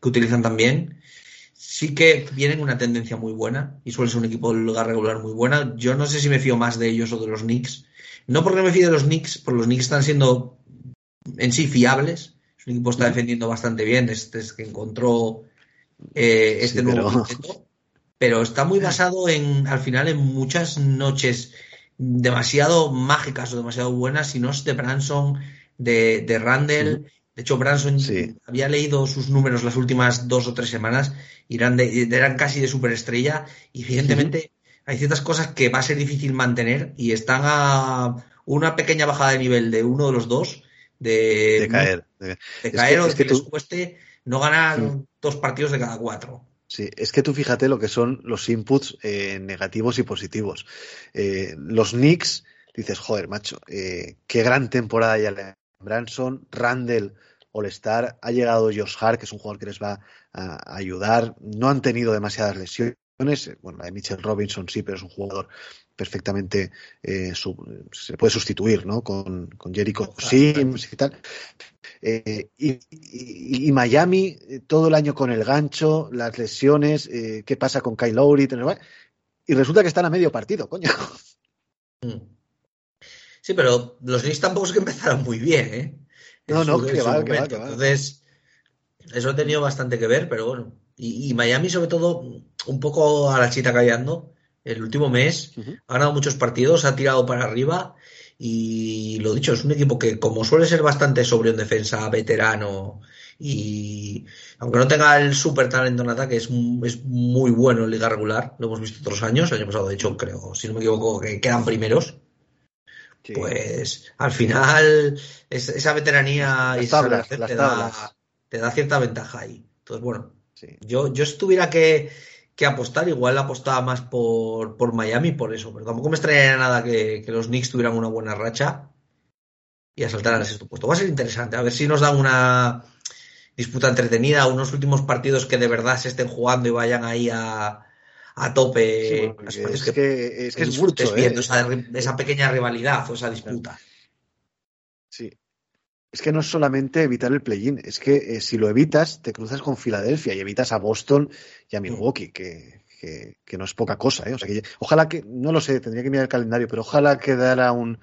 C: que utilizan también sí que vienen una tendencia muy buena y suele ser un equipo de lugar regular muy buena. Yo no sé si me fío más de ellos o de los Knicks. No porque me fío de los Knicks, porque los Knicks están siendo en sí fiables. Un equipo está defendiendo bastante bien desde que encontró eh, este nuevo pero... pero está muy basado en, al final, en muchas noches demasiado mágicas o demasiado buenas, si no es de Branson, de, de Randall. De hecho, Branson había leído sus números las últimas dos o tres semanas y eran, eran casi de superestrella. Y evidentemente hay ciertas cosas que va a ser difícil mantener y están a una pequeña bajada de nivel de uno de los dos de,
B: caer.
C: De, caer o de que, les cueste no ganar dos partidos de cada cuatro.
B: Sí, es que tú fíjate lo que son los inputs eh, negativos y positivos. Eh, los Knicks, dices, joder, macho, eh, qué gran temporada ya Branson, Randall, All-Star, ha llegado Josh Hart, que es un jugador que les va a, ayudar, no han tenido demasiadas lesiones, bueno, la de Mitchell Robinson sí, pero es un jugador perfectamente eh, se puede sustituir ¿no? con, con Jericho Sims y tal. Eh, y, Miami, eh, todo el año con el gancho, las lesiones, qué pasa con Kyle Lowry, y resulta que están a medio partido, coño.
C: Mm. Sí, pero los Knicks tampoco es que empezaron muy bien, ¿eh?
B: no, no, que va, que va,
C: Entonces, eso ha tenido bastante que ver, pero bueno. Y, Miami, sobre todo, un poco a la chita callando. El último mes ha ganado muchos partidos, ha tirado para arriba. Y lo dicho, es un equipo que, como suele ser bastante sobrio en defensa, veterano, y aunque no tenga el super talento en ataque, es, es muy bueno en liga regular. Lo hemos visto otros años. El año pasado, de hecho, creo, si no me equivoco, que quedan primeros. Pues al final esa veteranía y esa te, da, te, da, cierta ventaja ahí. Entonces, bueno, yo, yo si tuviera que, apostar, igual apostaba más por, por Miami por eso, pero tampoco me extrañaría nada que, los Knicks tuvieran una buena racha y asaltaran ese puesto. Va a ser interesante, a ver si nos dan una disputa entretenida, unos últimos partidos que de verdad se estén jugando y vayan ahí a, a tope.
B: es, que, es, que, es mucho,
C: viendo ¿eh? esa, pequeña rivalidad o esa disputa.
B: Sí. Es que no es solamente evitar el play-in, es que eh, si lo evitas, te cruzas con Filadelfia y evitas a Boston y a. Milwaukee, que, que, no es poca cosa. ¿eh? O sea que, ojalá que, no lo sé, tendría que mirar el calendario, pero ojalá quedara un,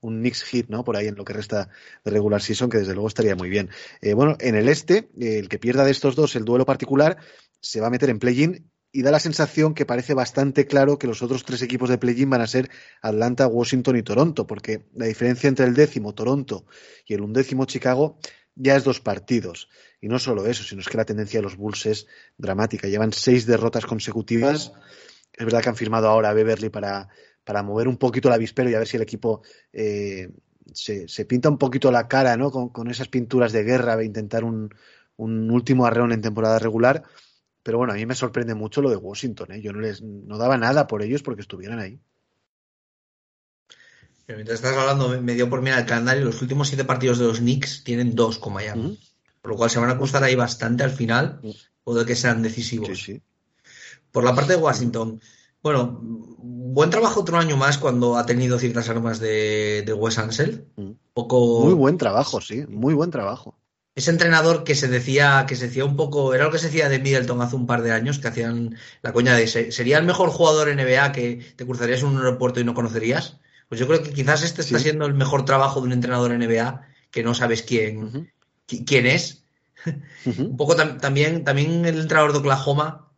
B: un Knicks hit, ¿no? Por ahí en lo que resta de regular season, que desde luego estaría muy bien. bueno, en el este, el que pierda de estos dos el duelo particular se va a meter en play-in y da la sensación que parece bastante claro que los otros tres equipos de play-in van a ser Atlanta, Washington y Toronto, porque la diferencia entre el décimo Toronto y el undécimo Chicago ya es dos partidos. Y no solo eso, sino es que la tendencia de los Bulls es dramática. Llevan seis derrotas consecutivas. Es verdad que han firmado ahora a Beverly para, para mover un poquito el avispero y a ver si el equipo eh, se, se, pinta un poquito la cara ¿no? con, con esas pinturas de guerra de intentar un, un último arreón en temporada regular pero bueno, a mí me sorprende mucho lo de Washington. ¿eh? Yo no les no daba nada por ellos porque estuvieran ahí.
C: Pero mientras estás hablando, me dio por mirar el calendario. Los últimos siete partidos de los Knicks tienen dos con Miami. Por lo cual se van a costar ahí bastante al final. O de que sean decisivos. Por la parte de Washington. Bueno, buen trabajo otro año más cuando ha tenido ciertas armas de, de Wes Ansel.
B: Poco... Muy buen trabajo, sí, muy buen trabajo
C: ese entrenador que se decía, que se decía un poco, era lo que se decía de Middleton hace un par de años, que hacían la coña de sería el mejor jugador NBA que te cruzarías en un aeropuerto y no conocerías. Pues yo creo que quizás este está siendo el mejor trabajo de un entrenador NBA que no sabes quién, quién es. un poco también, también el entrenador de Oklahoma,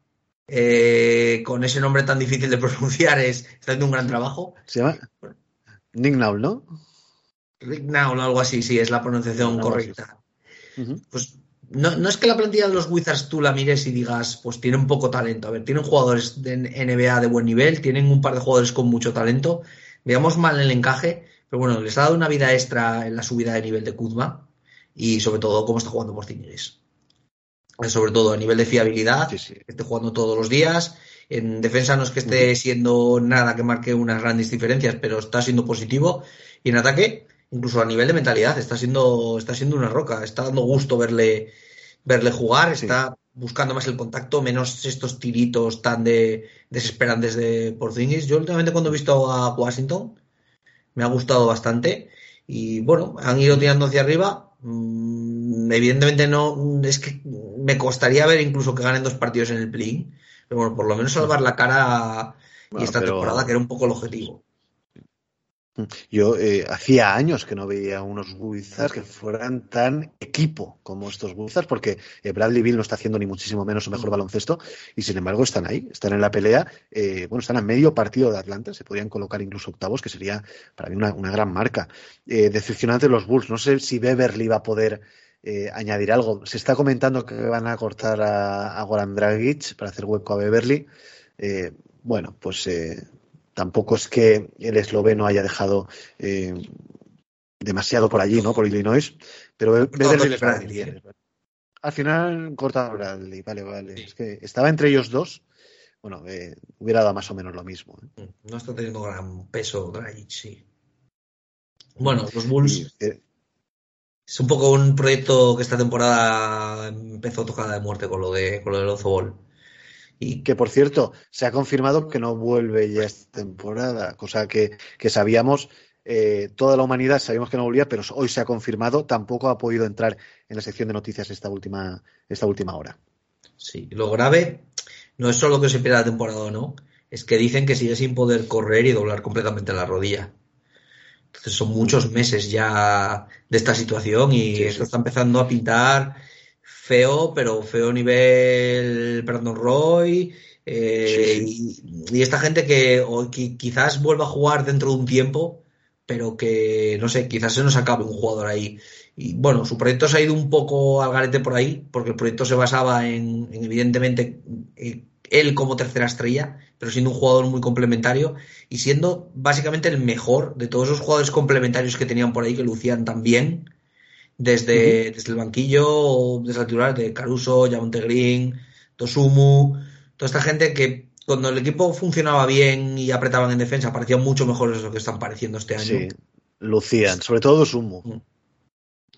C: eh, con ese nombre tan difícil de pronunciar, es, está haciendo un gran trabajo.
B: Se llama Nick Naul, ¿no?
C: Rick Naul o algo así, sí, es la pronunciación correcta. Pues no, es que la plantilla de los Wizards tú la mires y digas, pues tienen poco talento. A ver, tienen jugadores de NBA de buen nivel, tienen un par de jugadores con mucho talento. Veamos mal el encaje, pero bueno, les ha dado una vida extra en la subida de nivel de Kuzma y sobre todo cómo está jugando por Sobre todo a nivel de fiabilidad, esté jugando todos los días. En defensa no es que esté siendo nada que marque unas grandes diferencias, pero está siendo positivo. Y en ataque, incluso a nivel de mentalidad, está siendo, está siendo una roca, está dando gusto verle, verle jugar, está buscando más el contacto, menos estos tiritos tan de desesperantes de Porzingis. Yo últimamente cuando he visto a Washington me ha gustado bastante y bueno, han ido tirando hacia arriba. Mm, evidentemente no, es que me costaría ver incluso que ganen dos partidos en el play, pero bueno, por lo menos salvar la cara y esta temporada que era un poco el objetivo.
B: Yo eh, hacía años que no veía unos Wizards que fueran tan equipo como estos Wizards, porque eh, Bradley Bill no está haciendo ni muchísimo menos su mejor baloncesto, y sin embargo están ahí, están en la pelea. Eh, bueno, están a medio partido de Atlanta, se podrían colocar incluso octavos, que sería para mí una, gran marca. decepcionante los Bulls, no sé si Beverly va a poder añadir algo. Se está comentando que van a cortar a, a Goran Dragic para hacer hueco a Beverly. bueno, pues tampoco es que el esloveno haya dejado eh, demasiado por allí, ¿no? Por Illinois, pero. Al final corta Bradley, vale, vale. Es que estaba entre ellos dos, bueno, eh, hubiera dado más o menos lo mismo. ¿eh?
C: Mm, no está teniendo gran peso Dragic, sí. Bueno, los Bulls. es un poco un proyecto que esta temporada empezó tocada de muerte con lo de con lo del Ozo Ball.
B: Y que por cierto, se ha confirmado que no vuelve ya esta temporada, cosa que, que sabíamos eh, toda la humanidad sabíamos que no volvía, pero hoy se ha confirmado, tampoco ha podido entrar en la sección de noticias esta última, esta última hora.
C: Sí, lo grave no es solo que se pierda la temporada o no, es que dicen que sigue sin poder correr y doblar completamente la rodilla. Entonces son muchos meses ya de esta situación y esto está empezando a pintar feo, pero feo nivel Brandon Roy. Eh, y, esta gente que, que, quizás vuelva a jugar dentro de un tiempo, pero que, no sé, quizás se nos acabe un jugador ahí. Y bueno, su proyecto se ha ido un poco al garete por ahí, porque el proyecto se basaba en, evidentemente, él como tercera estrella, pero siendo un jugador muy complementario y siendo básicamente el mejor de todos esos jugadores complementarios que tenían por ahí, que lucían tan bien, desde, desde el banquillo, desde el titular de Caruso, Javonte Green, Tosumu, toda esta gente que cuando el equipo funcionaba bien y apretaban en defensa, parecían mucho mejores de lo que están pareciendo este año. Sí,
B: lucían, sobre todo Sumo.
C: Mm.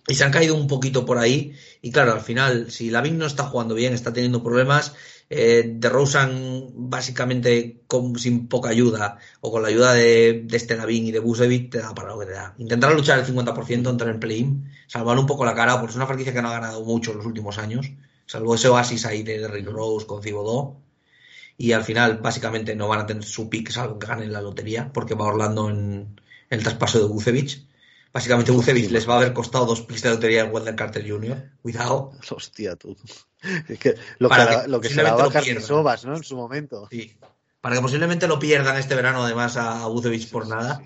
C: Y se han caído un poquito por ahí. Y claro, al final, si Lavin no está jugando bien, está teniendo problemas, eh, de Rosen básicamente con, sin poca ayuda, o con la ayuda de, de este Lavin y de Busevic, te da para lo que te da. Intentar luchar el 50%, entrar en play-in, salvar un poco la cara, porque es una franquicia que no ha ganado mucho en los últimos años, salvo ese oasis ahí de Rick Rose con Cibodó y al final básicamente no van a tener su pick salvo que ganen la lotería porque va Orlando en, el traspaso de Bucevic. Básicamente Bucevic les va a haber costado dos picks de lotería en Wendell Carter Jr. Cuidado.
B: Hostia, tú. Es que lo que, lo que se a Sobas, ¿no? En su momento.
C: Sí. Para que posiblemente lo pierdan este verano además a Bucevic por nada.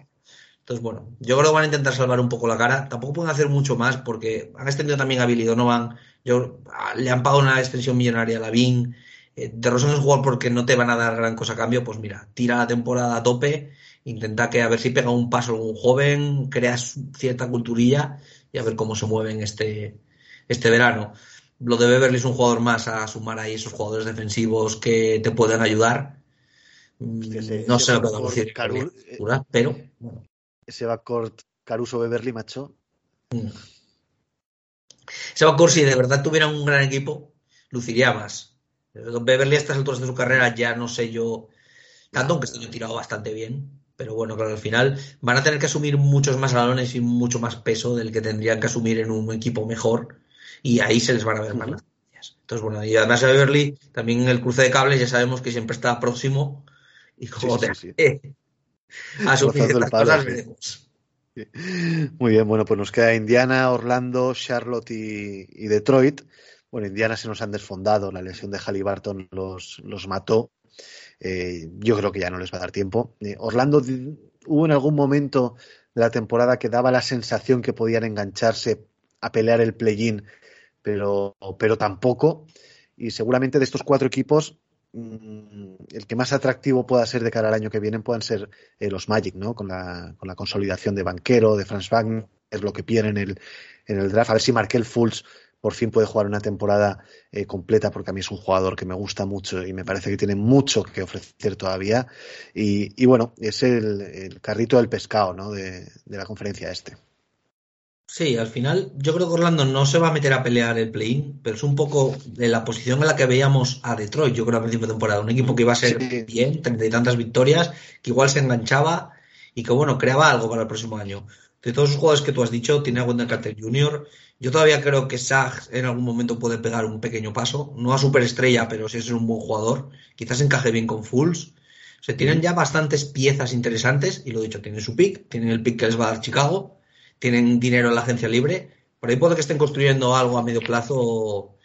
C: Entonces, bueno, yo creo que van a intentar salvar un poco la cara. Tampoco pueden hacer mucho más porque han extendido también a Billy Donovan. Yo, le han pagado una extensión millonaria a Lavin. Eh, de Rosen es jugador porque no te van a dar gran cosa a cambio, pues mira, tira la temporada a tope, intenta que a ver si pega un paso algún joven, creas cierta culturilla y a ver cómo se mueven este, este verano. Lo de Beverly es un jugador más a sumar ahí esos jugadores defensivos que te pueden ayudar. no sé lo que decir, eh, pero
B: Ese backcourt Caruso Beverly, macho. Mm.
C: Ese backcourt, si de verdad tuviera un gran equipo, luciría más Beverly a estas alturas de su carrera ya no sé yo tanto, aunque este ha tirado bastante bien. Pero bueno, claro, al final van a tener que asumir muchos más balones y mucho más peso del que tendrían que asumir en un equipo mejor. Y ahí se les van a ver más las Entonces, bueno, y además a Beverly, también en el cruce de cables, ya sabemos que siempre está próximo. Y como te
B: Muy bien, bueno, pues nos queda Indiana, Orlando, Charlotte y Detroit. Bueno, Indiana se nos han desfondado, la lesión de Halliburton los, los mató. Eh, yo creo que ya no les va a dar tiempo. Eh, Orlando hubo en algún momento de la temporada que daba la sensación que podían engancharse a pelear el play-in, pero, pero tampoco. Y seguramente de estos cuatro equipos, mm, el que más atractivo pueda ser de cara al año que viene puedan ser eh, los Magic, ¿no? Con la, con la consolidación de Banquero, de Franz Wagner, es lo que piden en el, en el draft. A ver si Markel Fultz por fin puede jugar una temporada eh, completa porque a mí es un jugador que me gusta mucho y me parece que tiene mucho que ofrecer todavía. Y, bueno, es el, carrito del pescado ¿no? de, la conferencia este.
C: Sí, al final yo creo que Orlando no se va a meter a pelear el play-in, pero es un poco de la posición en la que veíamos a Detroit, yo creo, a principio de temporada. Un equipo que iba a ser bien, treinta y tantas victorias, que igual se enganchaba y que, bueno, creaba algo para el próximo año. De todos los jugadores que tú has dicho, tiene a Wendell Carter Jr., yo todavía creo que Sag en algún momento puede pegar un pequeño paso, no a superestrella, pero si es un buen jugador, quizás encaje bien con Fulls. Se tienen ya bastantes piezas interesantes, y lo dicho, tienen su pick, tienen el pick que les va a dar Chicago, tienen dinero en la agencia libre, por ahí puede que estén construyendo algo a medio plazo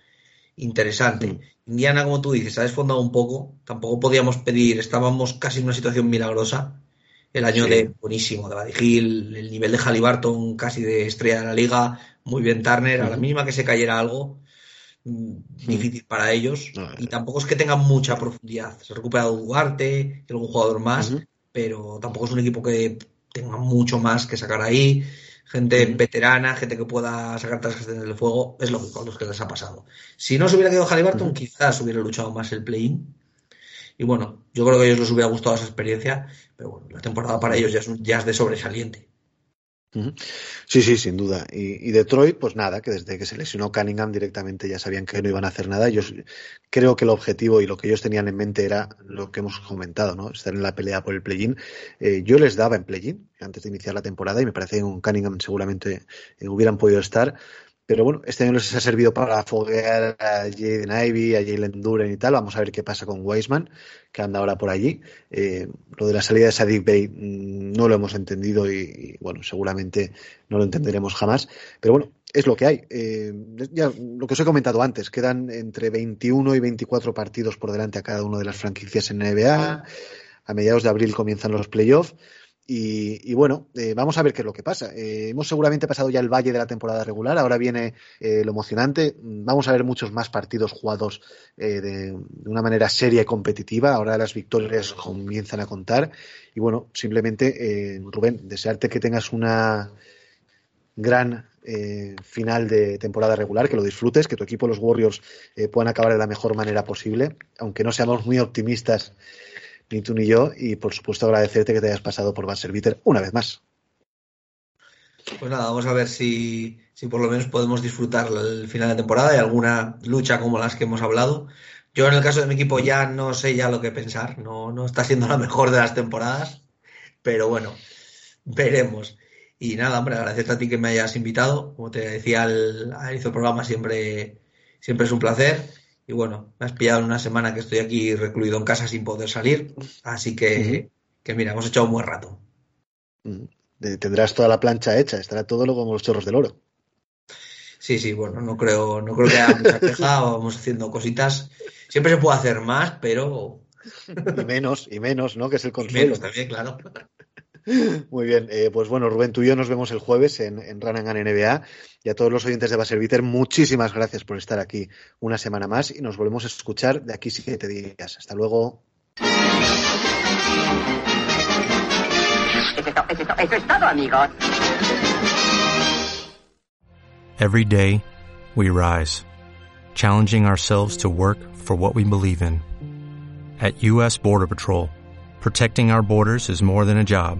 C: interesante. Indiana, como tú dices, ha desfondado un poco, tampoco podíamos pedir, estábamos casi en una situación milagrosa, el año de buenísimo de Hill, el nivel de Halliburton casi de estrella de la liga, muy bien Turner, a la mínima que se cayera algo, difícil para ellos. y tampoco es que tengan mucha profundidad. Se ha recuperado Duarte y algún jugador más, pero tampoco es un equipo que tenga mucho más que sacar ahí. Gente veterana, gente que pueda sacar tascas del fuego, es lógico a los que les ha pasado. Si no se hubiera quedado Halliburton, quizás hubiera luchado más el play-in. Y bueno, yo creo que a ellos les hubiera gustado esa experiencia, pero bueno, la temporada para ellos ya es, ya es de sobresaliente.
B: Sí, sí, sin duda. Y, Detroit, pues nada, que desde que se lesionó Cunningham directamente ya sabían que no iban a hacer nada. Yo creo que el objetivo y lo que ellos tenían en mente era lo que hemos comentado, ¿no? Estar en la pelea por el play-in. Eh, yo les daba en play-in antes de iniciar la temporada y me parece que con Cunningham seguramente eh, hubieran podido estar. Pero bueno, este año les ha servido para foguear a Jaden Ivy, a Jalen Duren y tal. Vamos a ver qué pasa con Weisman, que anda ahora por allí. Eh, lo de la salida de Sadiq Bey mm, no lo hemos entendido y, bueno, seguramente no lo entenderemos jamás. Pero bueno, es lo que hay. Eh, ya lo que os he comentado antes, quedan entre 21 y 24 partidos por delante a cada una de las franquicias en NBA. A mediados de abril comienzan los playoffs. Y, bueno, eh, vamos a ver qué es lo que pasa. Eh, hemos seguramente pasado ya el valle de la temporada regular, ahora viene eh, lo emocionante. Vamos a ver muchos más partidos jugados de, una manera seria y competitiva. Ahora las victorias comienzan a contar. Y bueno, simplemente, Rubén, desearte que tengas una gran final de temporada regular, que lo disfrutes, que tu equipo, los Warriors, puedan acabar de la mejor manera posible, aunque no seamos muy optimistas ni tú ni yo, y por supuesto agradecerte que te hayas pasado por Serviter una vez más.
C: Pues nada, vamos a ver si, si por lo menos podemos disfrutar el final de temporada y alguna lucha como las que hemos hablado. Yo en el caso de mi equipo ya no sé ya lo que pensar, no, no está siendo la mejor de las temporadas, pero bueno, veremos. Y nada, hombre, agradecerte a ti que me hayas invitado. Como te decía al, al programa, siempre, siempre es un placer. Y bueno, me has pillado en una semana que estoy aquí recluido en casa sin poder salir. Así que, que mira, hemos echado un buen rato.
B: Tendrás toda la plancha hecha, estará todo lo como los chorros del oro.
C: Sí, sí, bueno, no creo, no creo que haya mucha queja, vamos haciendo cositas. Siempre se puede hacer más, pero.
B: Y menos, y menos, ¿no? Que es el consuelo.
C: menos también, claro.
B: Muy bien, eh, pues bueno, Rubén, tú y yo nos vemos el jueves en, en Ranangan NBA y a todos los oyentes de Baserviter, muchísimas gracias por estar aquí una semana más y nos volvemos a escuchar de aquí siete días. Hasta luego.
D: Every day, we rise, challenging ourselves to work for what we believe in. At U.S. Border Patrol, protecting our borders is more than a job.